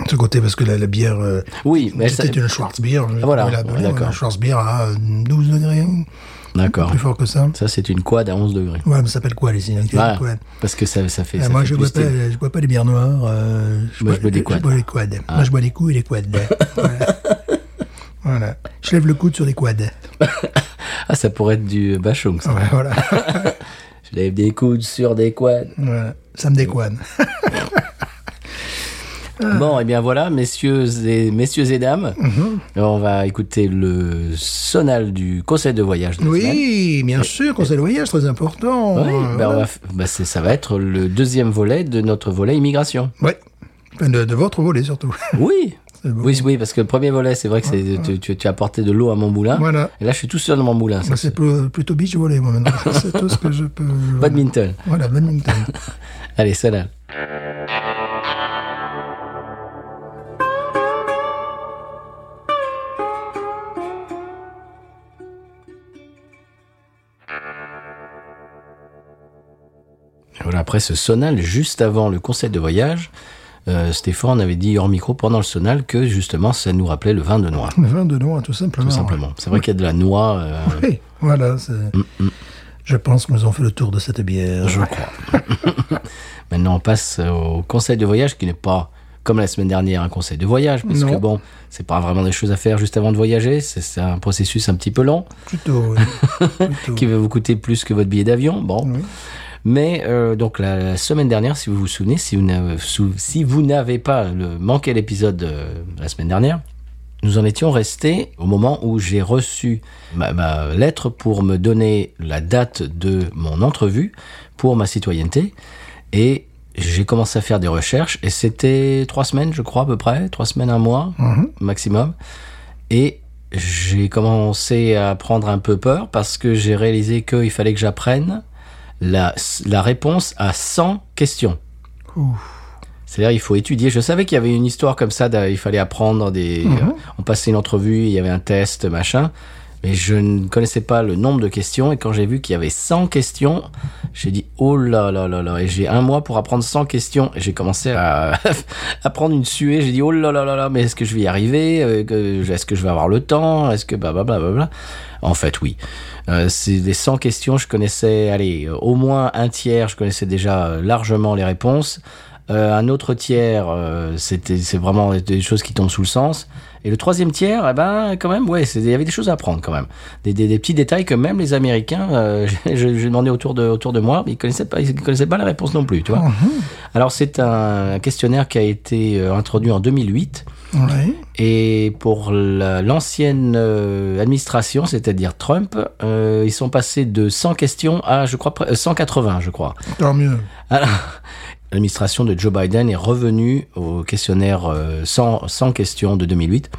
ce côté, parce que la, la bière, euh, Oui, mais ça- c'était une Schwarzbier. Ah, voilà, d'accord. Schwarzbier à 12 degrés, D'accord. plus fort que ça. Ça, c'est une quad à 11 degrés. Ouais, mais ça s'appelle quoi, les signes Voilà. Quoi Parce que ça, ça fait. Ça moi, fait je bois, pas, je bois les bières noires. euh, Moi, je bois des quads. Je bois les quads. Moi, je bois les coups et les quads. <laughs> Voilà. Voilà. Je lève le coude sur des quads. <laughs> Ah, ça pourrait être du bachung, ça. Ouais, voilà. <laughs> Je lève des coudes sur des quads. voilà. Ça me décoine. Bon, et bien voilà, messieurs et, messieurs et dames, Mhm. on va écouter le sonal du conseil de voyage de. Oui, bien sûr, conseil de voyage, très important. Oui, ben on va f- ben ça va être le deuxième volet de notre volet immigration. Enfin, de, de votre volet, surtout. <laughs> Oui. Oui, oui, parce que le premier volet, c'est vrai que tu, tu- tu as apporté de l'eau à mon moulin. Voilà. Et là, je suis tout seul dans mon moulin. c'est pl- plutôt beach volley, moi, maintenant. <laughs> c'est tout ce que je peux... badminton. Voilà, badminton. <laughs> Allez, sonal. Voilà, après ce sonal, juste avant le conseil de voyage, euh, Stéphane avait dit hors micro pendant le sonal que justement ça nous rappelait le vin de noix, Le vin de noix, tout simplement. tout simplement. C'est vrai qu'il y a de la noix, euh, Oui, voilà. c'est- Je pense que nous avons fait le tour de cette bière. je crois. <laughs> Maintenant, on passe au conseil de voyage qui n'est pas comme la semaine dernière un conseil de voyage, parce que bon, c'est pas vraiment des choses à faire juste avant de voyager, c'est un processus un petit peu long Plutôt, oui. <laughs> Plutôt. qui va vous coûter plus que votre billet d'avion. Bon, Oui. Mais euh, donc la, la semaine dernière, si vous vous souvenez, si vous n'avez, sou- si vous n'avez pas le, manqué l'épisode euh, la semaine dernière, nous en étions restés au moment où j'ai reçu ma, ma lettre pour me donner la date de mon entrevue pour ma citoyenneté. Et j'ai commencé à faire des recherches et c'était trois semaines, je crois, à peu près, trois semaines, un mois Mhm. maximum. Et j'ai commencé à prendre un peu peur parce que j'ai réalisé qu'il fallait que j'apprenne la, la réponse à 100 questions. C'est-à-dire, il faut étudier. Je savais qu'il y avait une histoire comme ça, il fallait apprendre des. Mhm. euh, on passait une entrevue, il y avait un test, machin. Mais je ne connaissais pas le nombre de questions. Et quand j'ai vu qu'il y avait 100 questions, j'ai dit oh là là là là. Et j'ai un mois pour apprendre 100 questions. Et j'ai commencé à, <laughs> à prendre une suée. J'ai dit oh là là là là, mais est-ce que je vais y arriver Euh, Est-ce que je vais avoir le temps Est-ce que blablabla En fait, oui. Euh, c'est des 100 questions. Je connaissais, allez, au moins un tiers. Je connaissais déjà euh, largement les réponses. Euh, un autre tiers, euh, c'était c'est vraiment des choses qui tombent sous le sens. Et le troisième tiers, eh ben, quand même, ouais, il y avait des choses à apprendre quand même. Des, des, des petits détails que même les Américains, euh, <laughs> j'ai demandé autour de, autour de moi, mais ils connaissaient pas, ils connaissaient pas la réponse non plus, tu vois. Alors c'est un questionnaire qui a été introduit en 2008. Oui. Et pour la- l'ancienne euh, administration, c'est-à-dire Trump, euh, ils sont passés de 100 questions à, je crois, pre- euh, 180, je crois. Tant mieux. Alors, l'administration de Joe Biden est revenue au questionnaire euh, sans, sans questions de 2008.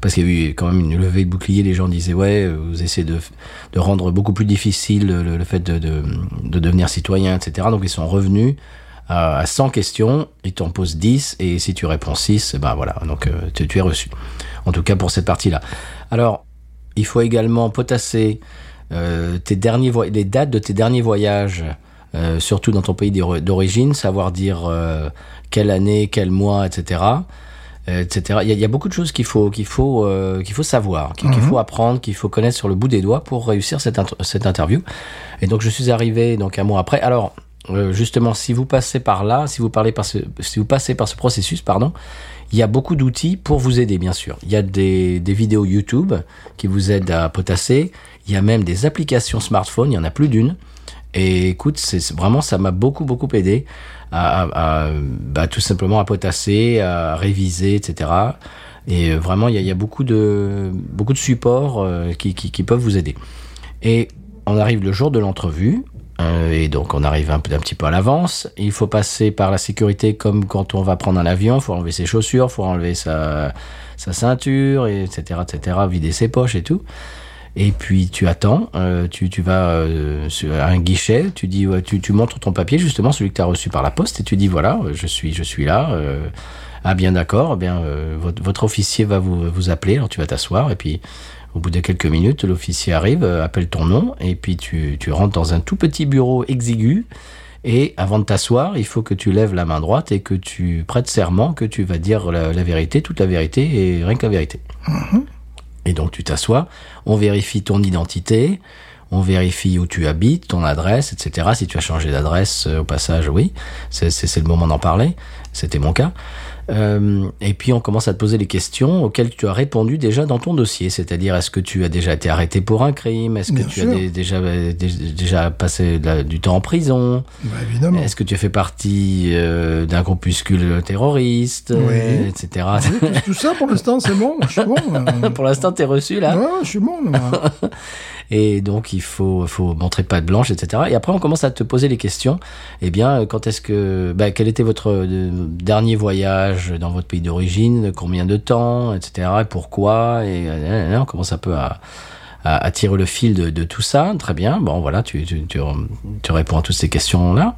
Parce qu'il y a eu quand même une levée de bouclier, les gens disaient ouais, vous essayez de, de rendre beaucoup plus difficile le, fait de, de, de devenir citoyen, etc. Donc ils sont revenus à, à 100 questions, ils t'en posent 10, et si tu réponds 6, ben voilà, donc euh, tu, es reçu. En tout cas pour cette partie-là. Alors, il faut également potasser euh, tes derniers les dates de tes derniers voyages, euh, surtout dans ton pays d'ori- d'origine, savoir dire euh, quelle année, quel mois, etc. euh, etc. Il y, a, il y a beaucoup de choses qu'il faut qu'il faut euh, qu'il faut savoir, qu'il qu'il faut apprendre, qu'il faut connaître sur le bout des doigts pour réussir cette, cette interview. Et donc je suis arrivé donc un mois après. Alors euh, justement, si vous passez par là, si vous parlez par ce, si vous passez par ce processus, pardon, il y a beaucoup d'outils pour vous aider, bien sûr. Il y a des, des vidéos YouTube qui vous aident à potasser. Il y a même des applications smartphone. Il y en a plus d'une. Et écoute, c'est vraiment, ça m'a beaucoup, beaucoup aidé à, bah, tout simplement à potasser, à réviser, etc. Et vraiment, il y a, beaucoup de, beaucoup de supports euh, qui, peuvent vous aider. Et on arrive le jour de l'entrevue. euh, et donc on arrive un, un petit peu à l'avance. Il faut passer par la sécurité comme quand on va prendre un avion. Il faut enlever ses chaussures, il faut enlever sa, ceinture, et etc., etc., vider ses poches et tout. Et puis tu attends, euh, tu, vas euh, sur un guichet, tu dis, tu, montres ton papier justement, celui que tu as reçu par la poste, et tu dis voilà, je suis, je suis là. euh, ah bien d'accord, eh bien euh, votre, officier va vous, appeler, alors tu vas t'asseoir, et puis au bout de quelques minutes, l'officier arrive, euh, appelle ton nom, et puis tu, rentres dans un tout petit bureau exigu. Et avant de t'asseoir, il faut que tu lèves la main droite et que tu prêtes serment que tu vas dire la, la vérité, toute la vérité et rien que la vérité. Et donc tu t'assois, on vérifie ton identité, On vérifie où tu habites, ton adresse, etc. Si tu as changé d'adresse euh, au passage, oui, c'est le moment d'en parler. C'était mon cas. Euh, et puis on commence à te poser les questions auxquelles tu as répondu déjà dans ton dossier, c'est-à-dire est-ce que tu as déjà été arrêté pour un crime, est-ce que Bien tu sûr. as dé- déjà dé- déjà passé la- du temps en prison, Bah, évidemment. est-ce que tu fais partie euh, d'un groupuscule terroriste, Oui. euh, etc. Oui, tout, tout ça, pour l'instant, c'est bon. Je suis bon. <laughs> pour l'instant, t'es reçu là. Ouais, je suis bon. <laughs> Et donc, il faut, faut montrer patte blanche, etc. Et après, on commence à te poser les questions. Eh bien, quand est-ce que, bah, quel était votre euh, dernier voyage dans votre pays d'origine, combien de temps, etc. Et pourquoi? Et euh, on commence un peu à, à, à tirer le fil de, de tout ça. Très bien. Bon, voilà, tu, tu, tu, tu réponds à toutes ces questions-là.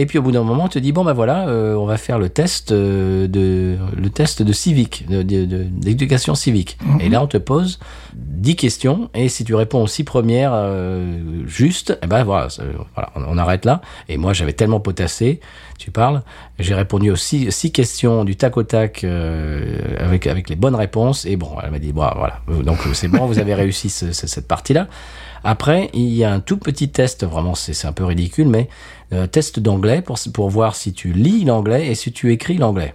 Et puis au bout d'un moment, on te dit bon ben voilà, euh, on va faire le test euh, de le test de civique, de- de- de- d'éducation civique. Et là, on te pose 10 questions et si tu réponds aux six premières euh, justes, eh ben voilà, voilà, on, on arrête là. Et moi, j'avais tellement potassé, tu parles, j'ai répondu aux six, six questions du tac au tac euh, avec avec les bonnes réponses et bon, elle m'a dit bon voilà, donc c'est bon, vous avez réussi ce- ce- cette partie-là. Après, il y a un tout petit test, vraiment c'est un peu ridicule, mais euh, test d'anglais pour, pour voir si tu lis l'anglais et si tu écris l'anglais.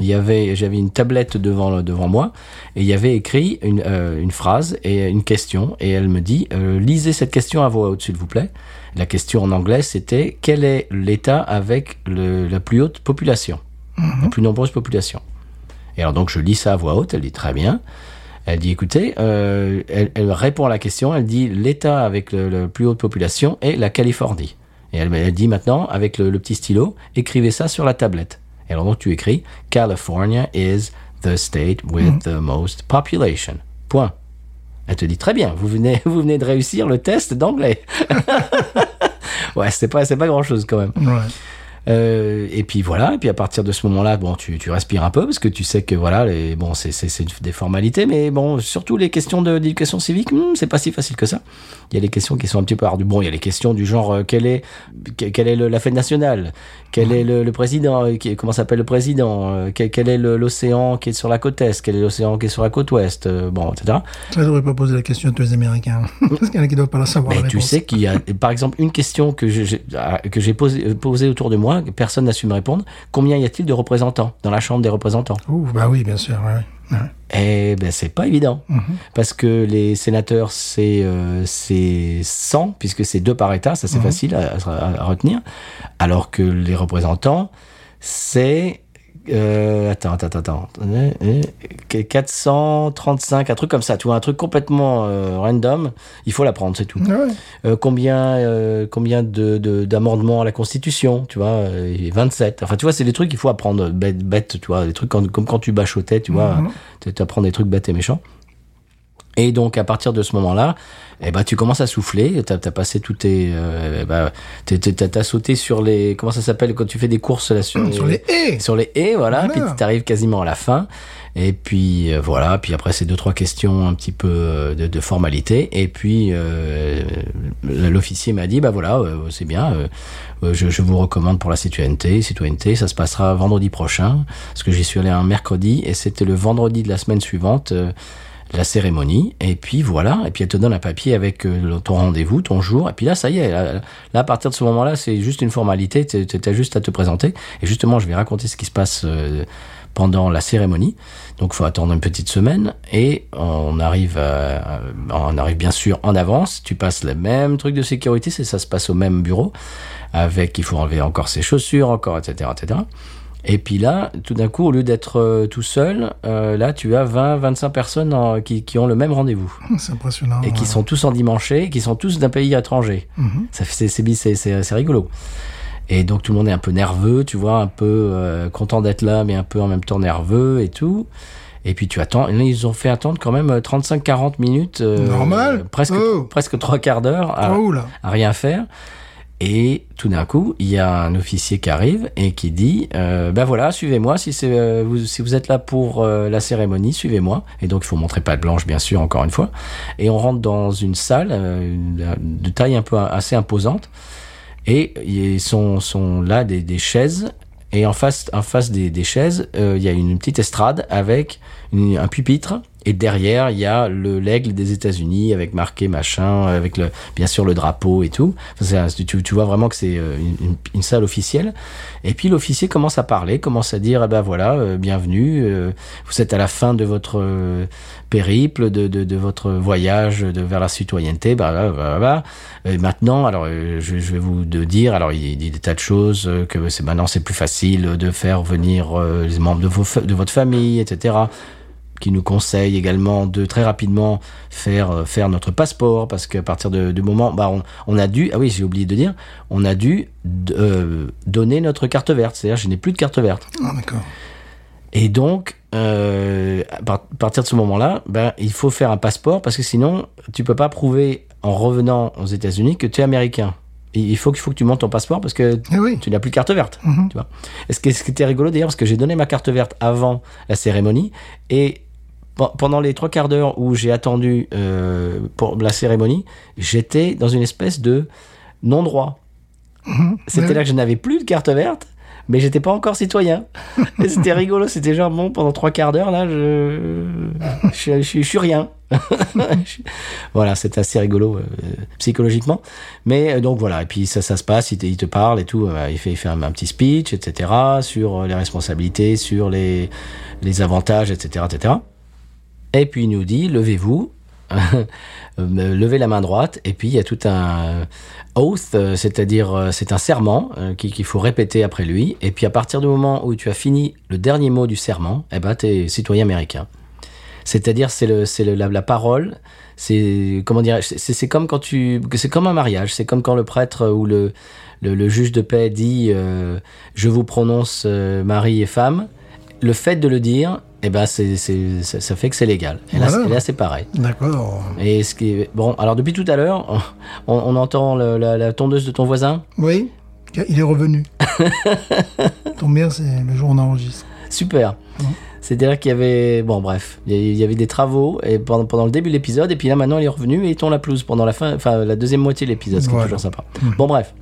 Il y avait, j'avais une tablette devant devant moi et il y avait écrit une, euh, une phrase et une question et elle me dit euh, lisez cette question à voix haute s'il vous plaît. La question en anglais c'était quel est l'État avec le, la plus haute population, la plus nombreuse population. Et alors donc je lis ça à voix haute, elle dit très bien. Elle dit écoutez, euh, elle, elle répond à la question, elle dit l'État avec le, le plus haute population est la Californie. Et elle, elle dit maintenant avec le, le petit stylo, écrivez ça sur la tablette. Et alors donc tu écris California is the state with the most population. Point. Elle te dit très bien, vous venez, <laughs> vous venez de réussir le test d'anglais. <laughs> ouais, c'est pas, c'est pas grand chose quand même. Ouais. Euh, et puis voilà, et puis à partir de ce moment-là, bon, tu, tu respires un peu parce que tu sais que voilà, les, bon, c'est des formalités, mais bon, surtout les questions de- d'éducation civique, hmm, c'est pas si facile que ça. Il y a les questions qui sont un petit peu ardues. Bon, il y a les questions du genre euh, quelle est que- quelle est le- la fête nationale, quel est le, le président, euh, qui, comment s'appelle le président, quel, quel est l'océan qui est sur la côte est, quel est l'océan qui est sur la côte ouest, bon, etc. Ça, je devrais pas poser la question à tous les Américains. <laughs> Parce qu'il y en a qui doivent pas la savoir. Mais la tu sais qu'il y a, par exemple, une question que j'ai ah, que j'ai posée posée autour de moi, personne n'a su me répondre. Combien y a-t-il de représentants dans la Chambre des représentants? Ouh, bah oui, bien sûr. Ouais. ouais. Eh ben, c'est pas évident. Mhm. Parce que les sénateurs, c'est euh, c'est 100, puisque c'est deux par État, ça c'est facile à, à- à retenir. Alors que les représentants, c'est... euh, attends, attends, attends. Euh, euh, 435, un truc comme ça, tu vois, un truc complètement euh, random. Il faut l'apprendre, c'est tout. Ah ouais. Euh, combien euh, combien de de- d'amendements à la Constitution, tu vois, euh, et 27. Enfin, tu vois, c'est des trucs qu'il faut apprendre bête, bête, tu vois, des trucs quand- comme quand tu bachotais, tu vois, tu tu apprends des trucs bêtes et méchants. Et donc à partir de ce moment-là, eh ben tu commences à souffler. T'as as passé tout tes, euh, t'es- t'es- t'as sauté sur les, comment ça s'appelle quand tu fais des courses là sur, Sur les haies. sur les haies, voilà. Voilà. Puis t'arrives quasiment à la fin. Et puis euh, voilà. Puis après c'est deux trois questions un petit peu euh, de, de formalité. Et puis euh, l'officier m'a dit bah voilà euh, c'est bien. euh, je, je vous recommande pour la citoyenneté. Citoyenneté, ça se passera vendredi prochain. Parce que j'y suis allé un mercredi et c'était le vendredi de la semaine suivante. Euh, la cérémonie, et puis voilà, et puis elle te donne un papier avec euh, ton rendez-vous, ton jour, et puis là, ça y est, là, à partir de ce moment-là, c'est juste une formalité, tu as juste à te présenter, et justement, je vais raconter ce qui se passe euh, pendant la cérémonie, donc faut attendre une petite semaine, et on arrive, à- on arrive bien sûr en avance, tu passes le même truc de sécurité, ça se passe au même bureau, avec, il faut enlever encore ses chaussures, encore, etc., etc., et puis là, tout d'un coup, au lieu d'être euh, tout seul, euh, là, tu as 20, 25 personnes en- qui, qui ont le même rendez-vous. C'est impressionnant. Et qui ouais. sont tous endimanchés, et qui sont tous d'un pays étranger. Ça fait- c'est- rigolo. Et donc tout le monde est un peu nerveux, tu vois, un peu euh, content d'être là, mais un peu en même temps nerveux et tout. Et puis tu attends, et là, ils ont fait attendre quand même 35-40 minutes. euh, Normal. Presque, Oh. presque trois quarts d'heure à, Oh à rien faire. Et tout d'un coup, il y a un officier qui arrive et qui dit euh, Ben voilà, suivez-moi. Euh, vous, si vous êtes là pour euh, la cérémonie, suivez-moi. Et donc, il faut montrer patte blanche, bien sûr, encore une fois. Et on rentre dans une salle de taille un peu assez imposante. Et ils sont, sont là des, chaises. Et en face, des, chaises, il y a une petite estrade avec un pupitre Et derrière, il y a le l'aigle des États-Unis avec marqué machin, avec bien sûr le drapeau et tout. Tu, vois vraiment que c'est euh, une, salle officielle. Et puis l'officier commence à parler, commence à dire, eh ben voilà, euh, bienvenue, euh, vous êtes à la fin de votre euh, périple, de, votre voyage de, vers la citoyenneté, bah, bah, bah, bah. Et maintenant, alors euh, je, vais vous dire, alors il dit des tas de choses, euh, que maintenant c'est plus facile de faire venir euh, les membres de votre famille, etc qui nous conseille également de très rapidement faire euh, faire notre passeport parce qu'à partir de, du moment bah on, on a dû ah oui j'ai oublié de dire on a dû euh, donner notre carte verte c'est-à-dire je n'ai plus de carte verte Ah, d'accord. et donc euh, à par- partir de ce moment-là ben il faut faire un passeport parce que sinon tu peux pas prouver en revenant aux États-Unis que tu es américain il faut qu'il faut que tu montes ton passeport parce que Eh oui. tu n'as plus de carte verte. Mhm. Tu vois. Et ce qui, était rigolo d'ailleurs, parce que j'ai donné ma carte verte avant la cérémonie, et pendant les trois quarts d'heure où j'ai attendu euh, pour la cérémonie, j'étais dans une espèce de non-droit. C'était Ouais. là que je n'avais plus de carte verte, mais j'étais pas encore citoyen. <laughs> C'était rigolo, c'était genre, bon, pendant trois quarts d'heure, là, je, je, je, je suis rien. <laughs> Voilà, c'est assez rigolo euh, psychologiquement. Mais euh, donc voilà, et puis ça, ça se passe, il te, il te parle et tout, euh, il fait, il fait un, un petit speech, etc., sur les responsabilités, sur les, les avantages, etc., etc. Et puis il nous dit, levez-vous, <laughs> euh, levez la main droite, et puis il y a tout un oath, euh, c'est-à-dire euh, c'est un serment qui- qu'il faut répéter après lui, et puis à partir du moment où tu as fini le dernier mot du serment, eh ben t'es citoyen américain. C'est-à-dire c'est c'est la, la parole, c'est comment dirais c'est comme quand tu c'est comme un mariage, c'est comme quand le prêtre ou le le, juge de paix dit je vous prononce mari et femme. Le fait de le dire, eh ben c'est c'est ça, ça fait que c'est légal. Et là, Voilà. c'est- et là, c'est pareil. D'accord. Et ce qui est bon, alors depuis tout à l'heure, on, on entend le- la, la tondeuse de ton voisin. Oui, il est revenu. <laughs> Tombe bien, c'est le jour où on enregistre. Super. C'est-à-dire qu'il y avait, bon bref, il y avait des travaux et pendant, pendant le début de l'épisode et puis là maintenant il est revenu et il tourne la pelouse pendant la fin, enfin la deuxième moitié de l'épisode, ce qui Voilà. est toujours sympa. Bon bref.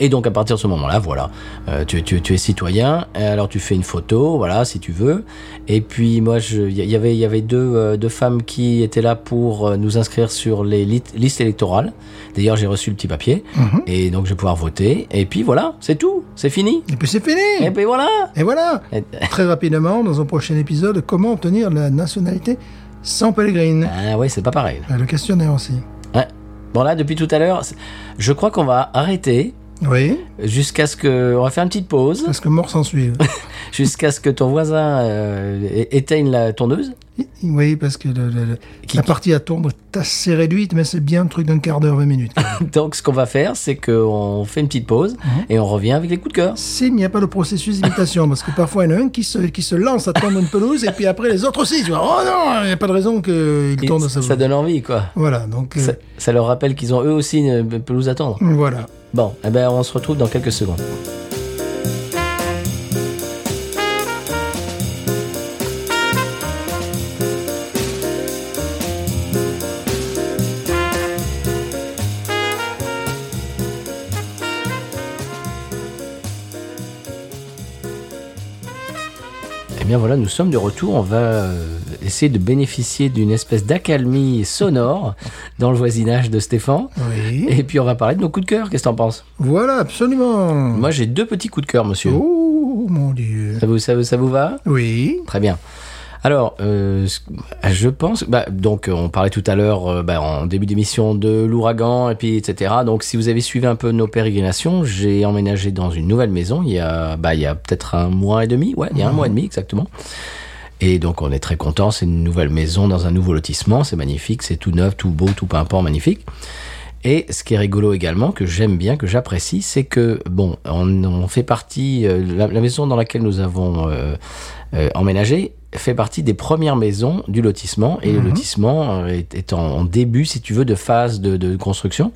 Et donc à partir de ce moment-là, voilà, euh, tu, tu, tu es citoyen. Alors tu fais une photo, voilà, si tu veux. Et puis moi, il y, avait il y avait deux euh, deux femmes qui étaient là pour euh, nous inscrire sur les listes électorales. D'ailleurs, j'ai reçu le petit papier Mhm. et donc je vais pouvoir voter. Et puis voilà, c'est tout, c'est fini. Et puis c'est fini. Et puis voilà. Et voilà. Et- Très rapidement, dans un prochain épisode, comment obtenir la nationalité sans Pellegrine Ah ouais, c'est pas pareil. Euh, Le questionnaire aussi. Ouais. Bon là, depuis tout à l'heure, je crois qu'on va arrêter Oui, jusqu'à ce que, on va faire une petite pause, parce que mort s'en suit. <laughs> jusqu'à ce que ton voisin euh, éteigne la tondeuse. Oui, parce que le- le- le- Qui- la partie à tondre est assez réduite, mais c'est bien un truc d'un quart d'heure, 20 minutes. <laughs> Donc, ce qu'on va faire, c'est qu'on fait une petite pause et on revient avec les coups de cœur. S'il n'y a pas de processus d'imitation, parce que parfois il y en a un qui se, qui se lance à tondre une pelouse, et puis après les autres aussi. Tu vois, oh non, il n'y a pas de raison qu'il Et tondre sa ça donne envie, quoi. Voilà, donc euh, Ça, ça leur rappelle qu'ils ont eux aussi une pelouse à tendre. voilà. Bon, eh ben, on se retrouve dans quelques secondes. Bien voilà, nous sommes de retour. On va euh, essayer de bénéficier d'une espèce d'accalmie sonore dans le voisinage de Stéphane. Oui. Et puis on va parler de nos coups de cœur. Qu'est-ce que t'en penses? Voilà, absolument. Moi j'ai deux petits coups de cœur, monsieur. Oh mon dieu. Ça, vous, ça, vous- ça vous va? Oui. Très bien. Alors, euh, je pense, bah, donc on parlait tout à l'heure, euh, bah, en début d'émission, de l'ouragan et puis etc. Donc, si vous avez suivi un peu nos pérégrinations, j'ai emménagé dans une nouvelle maison il y a, bah, a peut-être un mois et demi, ouais, il y a un mois et demi exactement. Et donc, on est très content. C'est une nouvelle maison dans un nouveau lotissement. C'est magnifique, c'est tout neuf, tout beau, tout pimpant, magnifique. Et ce qui est rigolo également, que j'aime bien, que j'apprécie, c'est que, bon, on, fait partie, euh, la, maison dans laquelle nous avons euh, euh, emménagé fait partie des premières maisons du lotissement. Et le lotissement euh, est, est en, début, si tu veux, de phase de, de construction.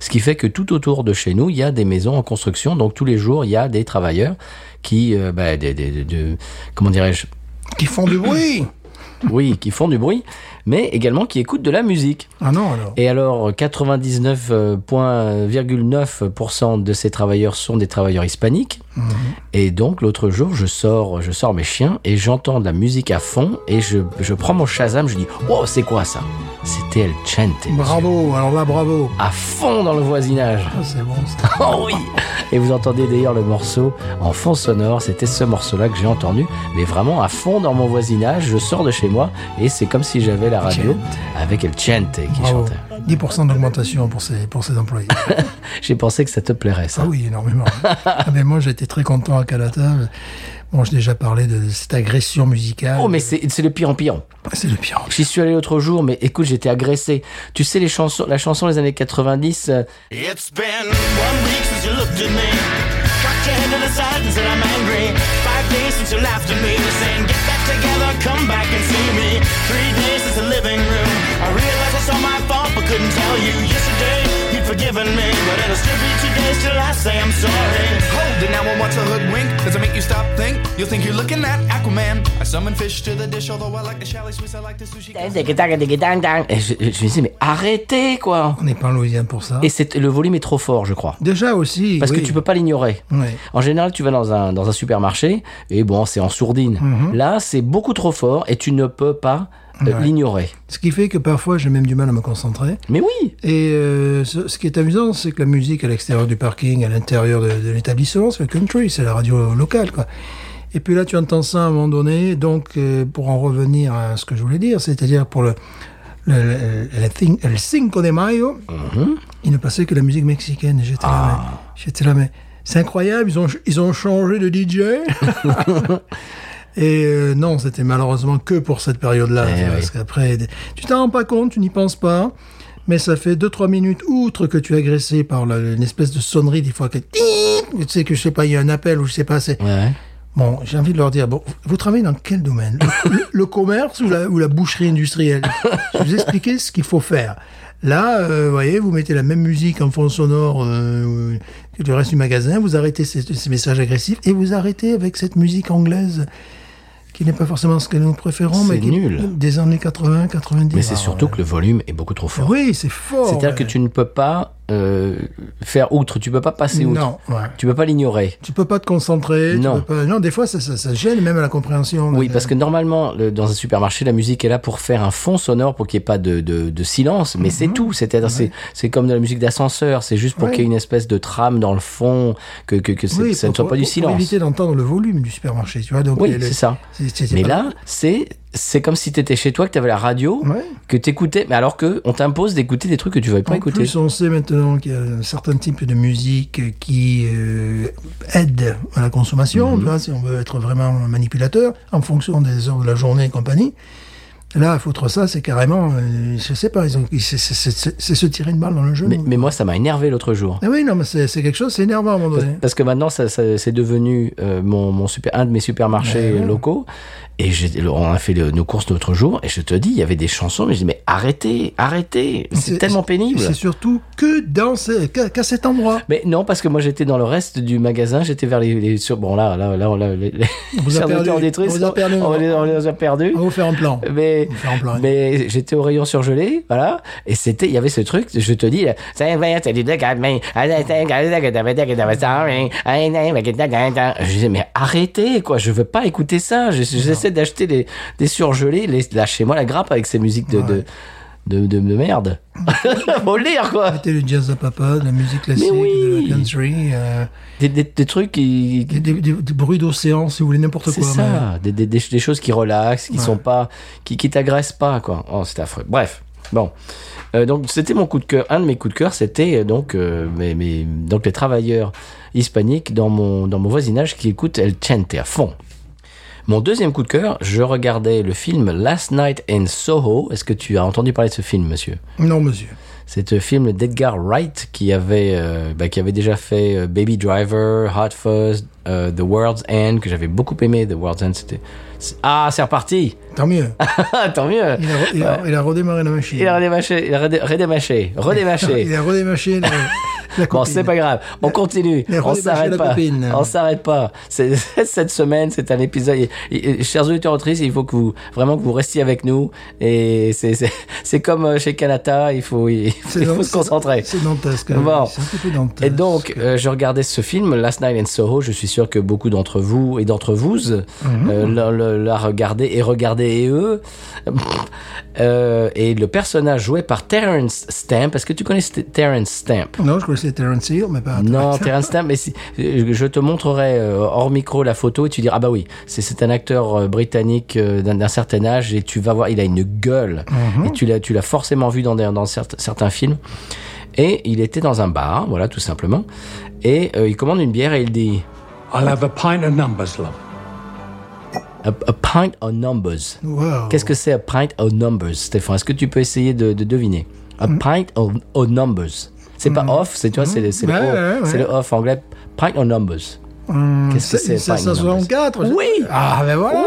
Ce qui fait que tout autour de chez nous, il y a des maisons en construction. Donc tous les jours, il y a des travailleurs qui, euh, bah, des, des- de- de- comment dirais-je, Qui font du bruit. oui, qui font du bruit, mais également qui écoutent de la musique. Ah non, alors. Et alors, 99,9% de ces travailleurs sont des travailleurs hispaniques. Et donc, l'autre jour, je sors, je sors mes chiens et j'entends de la musique à fond et je, je prends mon Shazam, je dis, oh, c'est quoi ça? C'était El Chente. Bravo, alors là, bravo. À fond dans le voisinage. Ah, c'est bon, ça. <laughs> Oh oui Et vous entendez d'ailleurs le morceau en fond sonore, c'était ce morceau-là que j'ai entendu, mais vraiment à fond dans mon voisinage, je sors de chez moi et c'est comme si j'avais la radio avec El Chente qui Bravo. chantait. 10% d'augmentation pour ces, pour ces employés. <laughs> J'ai pensé que ça te plairait ça. Ah oui, énormément. <laughs> ah, mais moi, j'étais très content à Calata. Bon, j'ai déjà parlé de cette agression musicale. Oh mais c'est c'est le pire en pire. C'est le pire. J'y suis allé l'autre jour, mais écoute, j'étais agressé. Tu sais les chansons, la chanson des années 90, euh, It's been one week since you looked at me. Cocked your head to the side and said I'm angry. Five days since you laughed at me, saying get back together, come back and see me. Three days since the living room. I realized it's all my fault, but couldn't tell you. Yesterday you'd forgiven me, but it'll still be two days till I say I'm sorry. Hold it now and watch a hoodwink. Does it make you stop think? You'll think you're looking at Aquaman. I summon fish to the dish, although I like the chalet Swiss, I like the sushi. et je, je me disais mais arrêtez quoi. On n'est pas en Louisiane pour ça. Et c'est le volume est trop fort, je crois. Déjà aussi. Parce oui. que tu peux pas l'ignorer. En général, tu vas dans un, dans un supermarché et bon, c'est en sourdine. Mhm. Là, c'est beaucoup trop fort et tu ne peux pas Ouais. l'ignorer. Ce qui fait que parfois, j'ai même du mal à me concentrer. Mais oui, Et euh, ce, ce qui est amusant, c'est que la musique à l'extérieur du parking, à l'intérieur de, de l'établissement, c'est le country, c'est la radio locale, quoi. Et puis là, tu entends ça à un moment donné. Donc, euh, pour en revenir à ce que je voulais dire, c'est-à-dire pour le, le, le, le cin- le Cinco de Mayo, il ne passait que la musique mexicaine. J'étais là, mais, j'étais là, mais c'est incroyable. Ils ont, ils ont changé de DJ. <laughs> Et euh, non, c'était malheureusement que pour cette période-là. Eh oui. Parce qu'après, tu t'en rends pas compte, tu n'y penses pas. Mais ça fait 2-3 minutes, outre que tu es agressé par la- une espèce de sonnerie, des fois que... Tu sais que je sais pas, il y a un appel ou je sais pas, c'est... ouais. Bon, j'ai envie de leur dire, bon, vous travaillez dans quel domaine? Le, le- le commerce ou la, ou la boucherie industrielle? Je vais vous expliquer ce qu'il faut faire. Là, euh, vous voyez, vous mettez la même musique en fond sonore euh, que le reste du magasin, vous arrêtez ces, ces messages agressifs et vous arrêtez avec cette musique anglaise qui n'est pas forcément ce que nous préférons, mais qui nul. est des années 80, 90. Mais c'est surtout que le volume est beaucoup trop fort. Oui, c'est fort. C'est-à-dire que tu ne peux pas euh, faire outre, tu peux pas passer outre. Non, ouais. Tu peux pas l'ignorer. Tu peux pas te concentrer. tu Non. peux pas- Non, des fois, ça, ça, ça gêne même à la compréhension. Oui, parce que normalement, le- dans un supermarché, la musique est là pour faire un fond sonore, pour qu'il n'y ait pas de, de, de silence, mais c'est tout. C'est-à-dire, c'est, c'est comme de la musique d'ascenseur, c'est juste pour Ouais. qu'il y ait une espèce de trame dans le fond, que, que, que Oui, ça ne soit pas du silence. Pour éviter d'entendre le volume du supermarché, tu vois. Donc, Oui, c'est ça. Mais pas- là, c'est, c'est comme si tu étais chez toi, que tu avais la radio, Ouais. que tu écoutais, mais alors que on t'impose d'écouter des trucs que tu ne vas pas En écouter. plus, on sait maintenant qu'il y a un certain type de musique qui euh, aide à la consommation, Mhm. tu vois, si on veut être vraiment manipulateur, en fonction des heures de la journée et compagnie. Là, foutre ça, c'est carrément, euh, je sais pas, c'est se tirer une balle dans le genou. Mais, mais moi, ça m'a énervé l'autre jour. Ah oui, non, mais c'est quelque chose, c'est énervant à un moment Parce, donné. parce que maintenant, ça, ça- c'est devenu euh, mon, mon super, un de mes supermarchés Ouais. locaux. Et on a fait le- nos courses l'autre jour. Et je te dis, il y avait des chansons. Mais je dis, mais arrêtez, arrêtez. C'est tellement pénible. C'est surtout que dans qu'à qu'à cet endroit. Mais non, parce que moi j'étais dans le reste du magasin, j'étais vers les, les sur bon là là là, là les, On vous a perdu. auditeurs auditrices, On vous a perdu. on, les- on les a perdus. On va vous faire un plan. Mais, On un plan. hein. mais j'étais au rayon surgelé, voilà, et c'était, il y avait ce truc, je te dis, je disais, mais arrêtez, quoi, je veux pas écouter ça, Je- j'essaie d'acheter des, des surgelés, les, là, chez moi, la grappe avec ces musiques de, de, de, de, de merde. <laughs> Faut lire, quoi. C'était le jazz à papa, de la musique classique, oui. de la country, euh, Des, des, des trucs qui, des, des- des- des bruits d'océan, si vous voulez, n'importe C'est quoi. ça, des, des, des, des choses qui relaxent, qui sont pas, qui, qui t'agressent pas, quoi. Oh, c'est affreux. Bref, bon. Euh, donc c'était mon coup de cœur. Un de mes coups de cœur, c'était euh, donc euh, mes, mes- donc les travailleurs hispaniques dans mon dans mon voisinage qui écoutent El Chente à fond. Mon deuxième coup de cœur, je regardais le film Last Night in Soho. Est-ce que tu as entendu parler de ce film, monsieur? Non, monsieur. c'est un film d'Edgar Wright qui avait, euh, bah, qui avait déjà fait euh, Baby Driver, Hot Fuzz, euh, The World's End, que j'avais beaucoup aimé. The World's End, c'était. Ah, c'est reparti Tant mieux. <laughs> Tant mieux Il a, il a- il a redémarré la machine. Il a redémaché, il a redé- redémaché, redémaché. <laughs> Il a La <laughs> Bon, c'est pas grave. On continue. On s'arrête pas. On s'arrête pas. Cette semaine, c'est un épisode. et- et- chers auditeurs autrices, il faut que vous vraiment que vous restiez avec nous. Et c'est comme euh, chez Kanata, il faut il, faut se concentrer. C'est dantesque. Bon. Petit peu dantesque. Et donc, euh, je regardais ce film, Last Night in Soho. Je suis sûr que beaucoup d'entre vous et d'entre vous euh, l'a- regardé et regardé et eux. Euh, et le personnage joué par Terrence Stamp. Est-ce que tu connais Terrence Stamp? Non, je connaissais Terence Hill, mais pas. non, Terence Stamp, mais si, je te montrerai euh, hors micro la photo et tu diras ah bah oui, c'est c'est un acteur euh, britannique euh, d'un certain âge et tu vas voir, il a une gueule et tu l'as tu l'as forcément vu dans des- dans certes- certains films. Et il était dans un bar, voilà tout simplement, et euh, il commande une bière et il dit I'll have a pint of numbers, love. a, a pint of numbers. Wow. Qu'est-ce que c'est a pint of numbers, Stéphane? Est-ce que tu peux essayer de, de deviner? A pint of, of numbers. C'est pas off, c'est tu vois, c'est le, c'est le off anglais. Pint of numbers. Hum, Qu'est-ce que c'est, c'est Pint of 1664 je- Oui. Ah, ben voilà.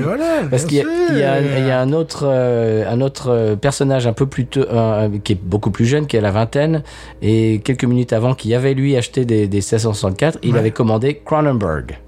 voilà Parce qu'il y, a- y y un autre, euh, un autre euh, personnage un peu plus euh, qui est beaucoup plus jeune, qui a la vingtaine, et quelques minutes avant, qui avait lui acheté des, des 1664, il avait commandé Cronenberg.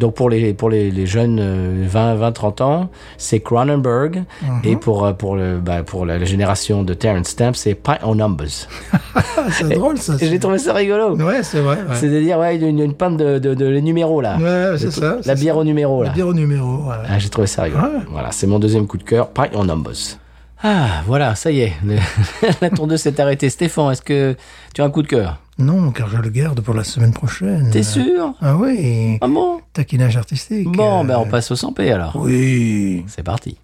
Donc pour les pour les, les jeunes euh, 20 20 30 ans, c'est Cronenberg et pour euh, pour le bah, pour la, la génération de Terrence Stamp, c'est Pint on Numbers. <laughs> C'est drôle, ça. Et j'ai trouvé ça rigolo. Ouais, c'est vrai. Ouais, C'est-à-dire ouais, une, une pinte de, de, de les numéros là. Ouais, c'est ça. La bière ça. au numéro là. La bière au numéro. ouais. Ah, j'ai trouvé ça rigolo. Ouais. Voilà, c'est mon deuxième coup de cœur. Pint on numbers. Ah, voilà, ça y est. Le- <laughs> la tour 2 s'est arrêtée. Stéphane, est-ce que tu as un coup de cœur? Non, car je le garde pour la semaine prochaine. T'es sûr? Ah oui. Ah bon? Taquinage artistique. Bon, euh, ben on passe au 100p alors. Oui. C'est parti.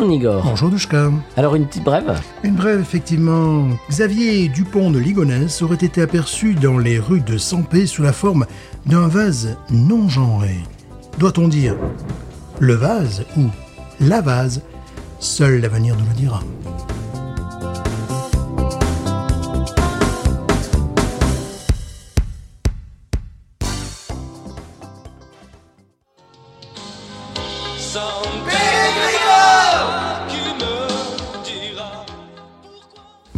Bonjour Nigor. Bonjour Douchka. Alors une petite brève Une brève, effectivement. Xavier Dupont de Ligonnès aurait été aperçu dans les rues de Sampé sous la forme d'un vase non genré. Doit-on dire le vase ou la vase? Seul l'avenir nous le dira.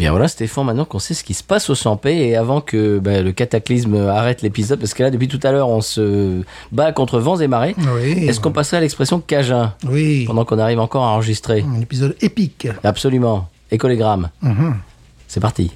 Bien voilà Stéphane, maintenant qu'on sait ce qui se passe au 100p et avant que ben, le cataclysme arrête l'épisode, parce que là depuis tout à l'heure on se bat contre vents et marées, Oui. est-ce qu'on passerait à l'expression cajun Oui. pendant qu'on arrive encore à enregistrer? Un épisode épique. Absolument. Écolégramme. Mhm. C'est parti.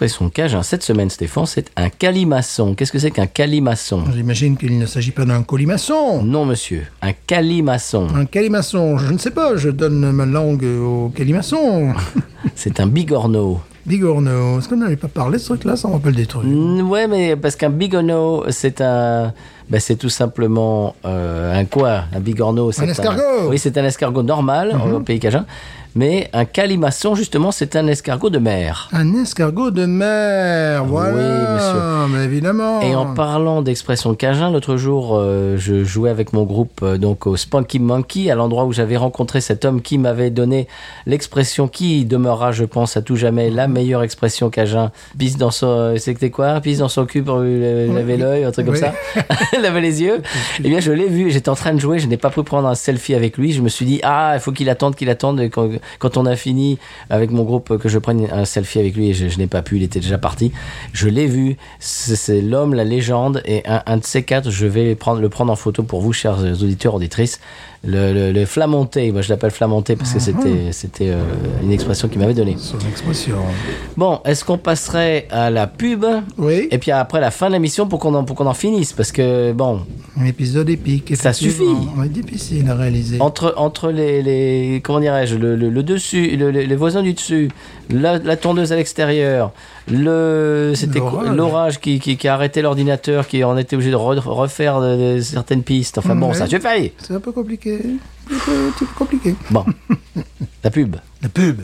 L'expression cajun cette semaine, Stéphane, c'est un calimaçon. Qu'est-ce que c'est qu'un calimaçon? J'imagine qu'il ne s'agit pas d'un colimaçon. Non, monsieur. Un calimaçon. Un calimaçon, je ne sais pas, je donne ma langue au calimaçon. <laughs> C'est un bigorneau. Bigorneau, est-ce qu'on n'allait pas parler de ce truc-là? Ça me rappelle des trucs. Mm, Ouais, mais parce qu'un bigorneau, c'est un... Ben, c'est tout simplement euh, un quoi? Un bigorneau, c'est escargot. Oui, c'est un escargot normal au pays cajun. Mais un calimaçon, justement, c'est un escargot de mer. Un escargot de mer, voilà. Oui, monsieur. Mais évidemment. Et en parlant d'expression cajun, l'autre jour, euh, je jouais avec mon groupe euh, donc au Spunky Monkey, à l'endroit où j'avais rencontré cet homme qui m'avait donné l'expression qui demeurera, je pense, à tout jamais la meilleure expression cajun. Pisse dans son, c'était quoi? Pisse dans son cul pour lui laver l'œil, un truc comme ça. <laughs> laver les yeux. Eh bien, je l'ai vu. J'étais en train de jouer. Je n'ai pas pu prendre un selfie avec lui. Je me suis dit, ah, il faut qu'il attende, qu'il attende. Quand, on a fini avec mon groupe, que je prenne un selfie avec lui. Et je, n'ai pas pu. Il était déjà parti. Je l'ai vu. C'est l'homme, la légende. Et un, de ces quatre, je vais le prendre en photo pour vous, chers auditeurs, auditrices. Le, le, le flamonté. Moi, je l'appelle flamonté parce que c'était c'était euh, une expression qu'il m'avait donnée. Son expression. Bon, est-ce qu'on passerait à la pub Oui. et puis après la fin de l'émission pour qu'on en, pour qu'on en finisse? Parce que, bon, Un épisode épique. Ça suffit. Ouais, difficile à réaliser. entre, entre les, les. Comment dirais-je le, le, le dessus, le- le- les voisins du dessus, la, la tondeuse à l'extérieur, le. C'était quoi L'orage. Qui, qui, qui a arrêté l'ordinateur, qui en était obligé de re- refaire de- de certaines pistes. Enfin bon, Ouais. ça suffit C'est un peu compliqué. Peu compliqué. Bon, <laughs> la pub. La pub.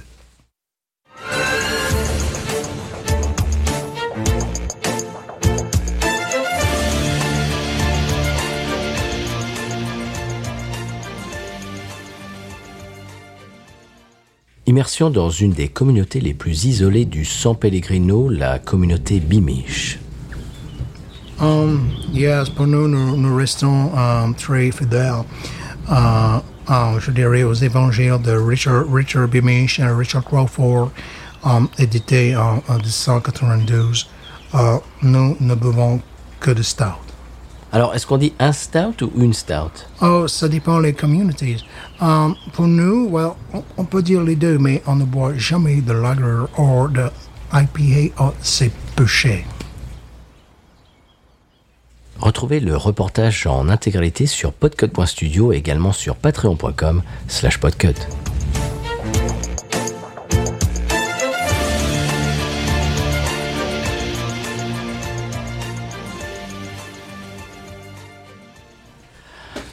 Immersion dans une des communautés les plus isolées du San Pellegrino, la communauté Bimiche. Um, yes, pour nous, nous, restons um, très fidèles, euh, euh, je dirais, aux évangiles de Richard, Richard Beamish et Richard Crawford, um, édités en, en 1792. Euh, nous ne buvons que de stout. Alors, est-ce qu'on dit un stout ou une stout? Oh, ça dépend les communities. Um, pour nous, well, on, peut dire les deux, mais on ne boit jamais de lager ou de IPA. Oh, c'est peu cher. Retrouvez le reportage en intégralité sur podcut.studio et également sur patreon.com slash podcut.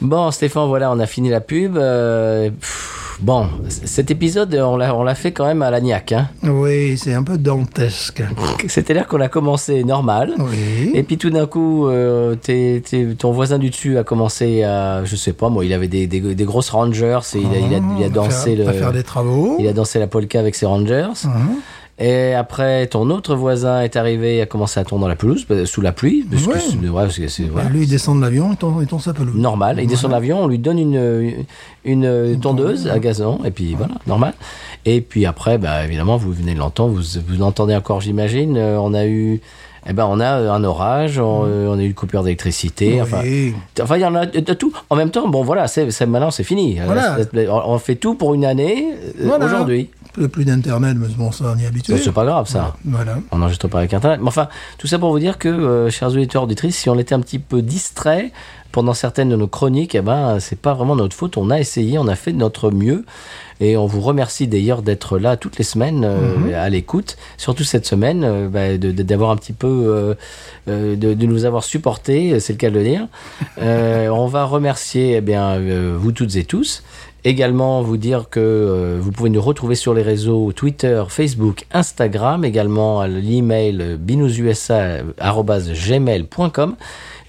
Bon, Stéphane, voilà, on a fini la pub. Euh, pff, bon, cet épisode, on l'a on l'a fait quand même à la niaque. Hein. Oui, c'est un peu dantesque. <laughs> C'est-à-dire qu'on a commencé normal. Oui. Et puis tout d'un coup, euh, t'es- t'es- ton voisin du dessus a commencé à, je sais pas moi, il avait des, des, des grosses Rangers et il a, il a, il a à dansé faire, le, à faire des travaux. il a dansé la polka avec ses Rangers. Mhm. Et après, ton autre voisin est arrivé et a commencé à tourner dans la pelouse euh, sous la pluie, parce que Ouais. c'est- ouais, parce que c'est voilà, Bah, lui, il descend de l'avion, il tombe sa pelouse. normal. Il descend de l'avion, on lui donne une, une, tondeuse à gazon, et puis voilà, normal. Et puis après, bah, évidemment, vous venez de l'entendre, vous, vous l'entendez encore, j'imagine. euh, on a eu, eh ben, on a un orage, on, euh, on a eu une coupure d'électricité, enfin. Oui. Enfin, il y en a de, tout. En même temps, bon, voilà, c'est maintenant c'est fini. Voilà. Euh, On fait tout pour une année euh, Voilà. aujourd'hui. Plus, d'internet, mais bon, ça, on y est habitué. C'est pas grave, ça. Voilà. On n'enregistre pas avec Internet. Mais enfin, tout ça pour vous dire que, euh, chers auditeurs, auditrices, si on était un petit peu distrait pendant certaines de nos chroniques, eh ben, c'est pas vraiment notre faute. On a essayé, on a fait de notre mieux. Et on vous remercie d'ailleurs d'être là toutes les semaines euh, à l'écoute, surtout cette semaine, euh, bah, d'avoir un petit peu, euh, euh, de, de nous avoir supportés, c'est le cas de le dire. <laughs> On va remercier eh bien, vous toutes et tous. Également, vous dire que vous pouvez nous retrouver sur les réseaux Twitter, Facebook, Instagram, également à l'email binoususa.gmail.com.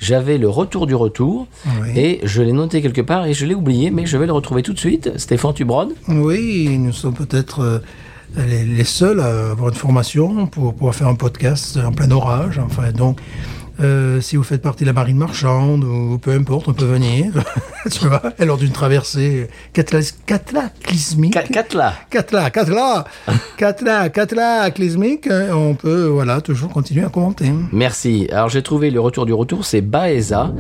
J'avais le retour du retour Oui. et je l'ai noté quelque part et je l'ai oublié, mais je vais le retrouver tout de suite. Stéphane, tu brodes? Oui, nous sommes peut-être euh, les, les seuls à avoir une formation pour pouvoir faire un podcast en plein orage. Enfin, donc, euh, si vous faites partie de la marine marchande ou peu importe, on peut venir, <laughs> tu vois, et lors d'une traversée cataclysmique. Catla Catla, catla, catla, <laughs> cataclysmique, on peut, voilà, toujours continuer à commenter. Merci. Alors j'ai trouvé le retour du retour, c'est Baeza,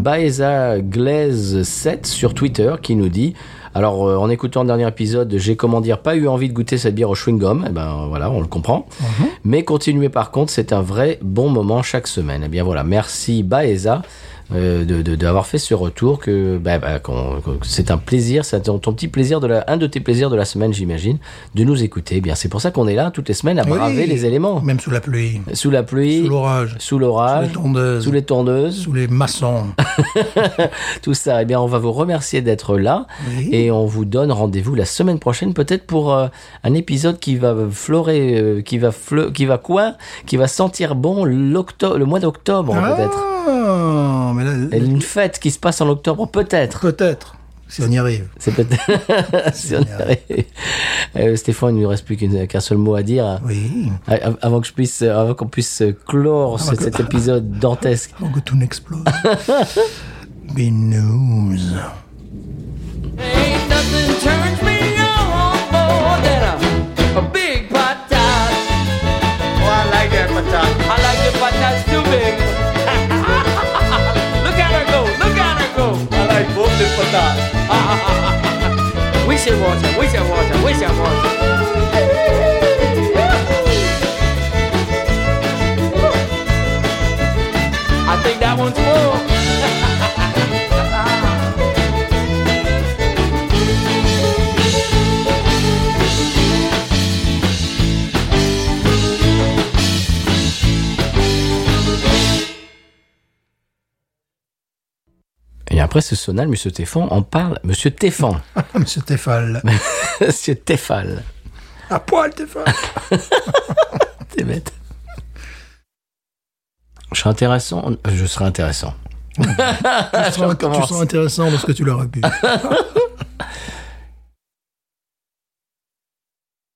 Baeza Glaze 7 sur Twitter qui nous dit alors euh, en écoutant le dernier épisode, j'ai comment dire pas eu envie de goûter cette bière au chewing gum. Eh ben voilà, on le comprend. Mais continuez par contre, c'est un vrai bon moment chaque semaine. Eh bien voilà, merci Baeza. Euh, de de- d'avoir fait ce retour que bah, bah, c'est un plaisir c'est ton, ton petit plaisir de la un de tes plaisirs de la semaine j'imagine de nous écouter Eh bien c'est pour ça qu'on est là toutes les semaines à braver Oui, les éléments Même sous la pluie, sous la pluie sous l'orage, sous l'orage, sous les tondeuses. sous les tondeuses, sous les maçons. <laughs> tout ça. Eh bien, on va vous remercier d'être là Oui. et on vous donne rendez-vous la semaine prochaine, peut-être pour euh, un épisode qui va florer, euh, qui va fleu- qui va quoi, qui va sentir bon le mois d'octobre peut-être. Mais là, Et une fête qui se passe en octobre, peut-être. peut-être, si on y arrive. C'est peut-être. <laughs> <laughs> si on y arrive. Euh, Stéphane, il ne nous reste plus qu'un seul mot à dire. Oui, Av- Avant que je puisse, avant qu'on puisse clore Avant cet, que- cet épisode <laughs> dantesque. avant que tout n'explose. Ain't nothing at her go. I like both big patat. Wish it water, wish it water, wish it water. I think that one's full. <laughs> Et après ce sonal, Monsieur Téfan en parle. Monsieur Téfan. <laughs> Monsieur Tefal. <laughs> Monsieur Téfal. À poil, Tefal. <laughs> T'es bête. Je serai intéressant. Je serai intéressant. tu, seras, tu seras intéressant parce que tu l'auras pu.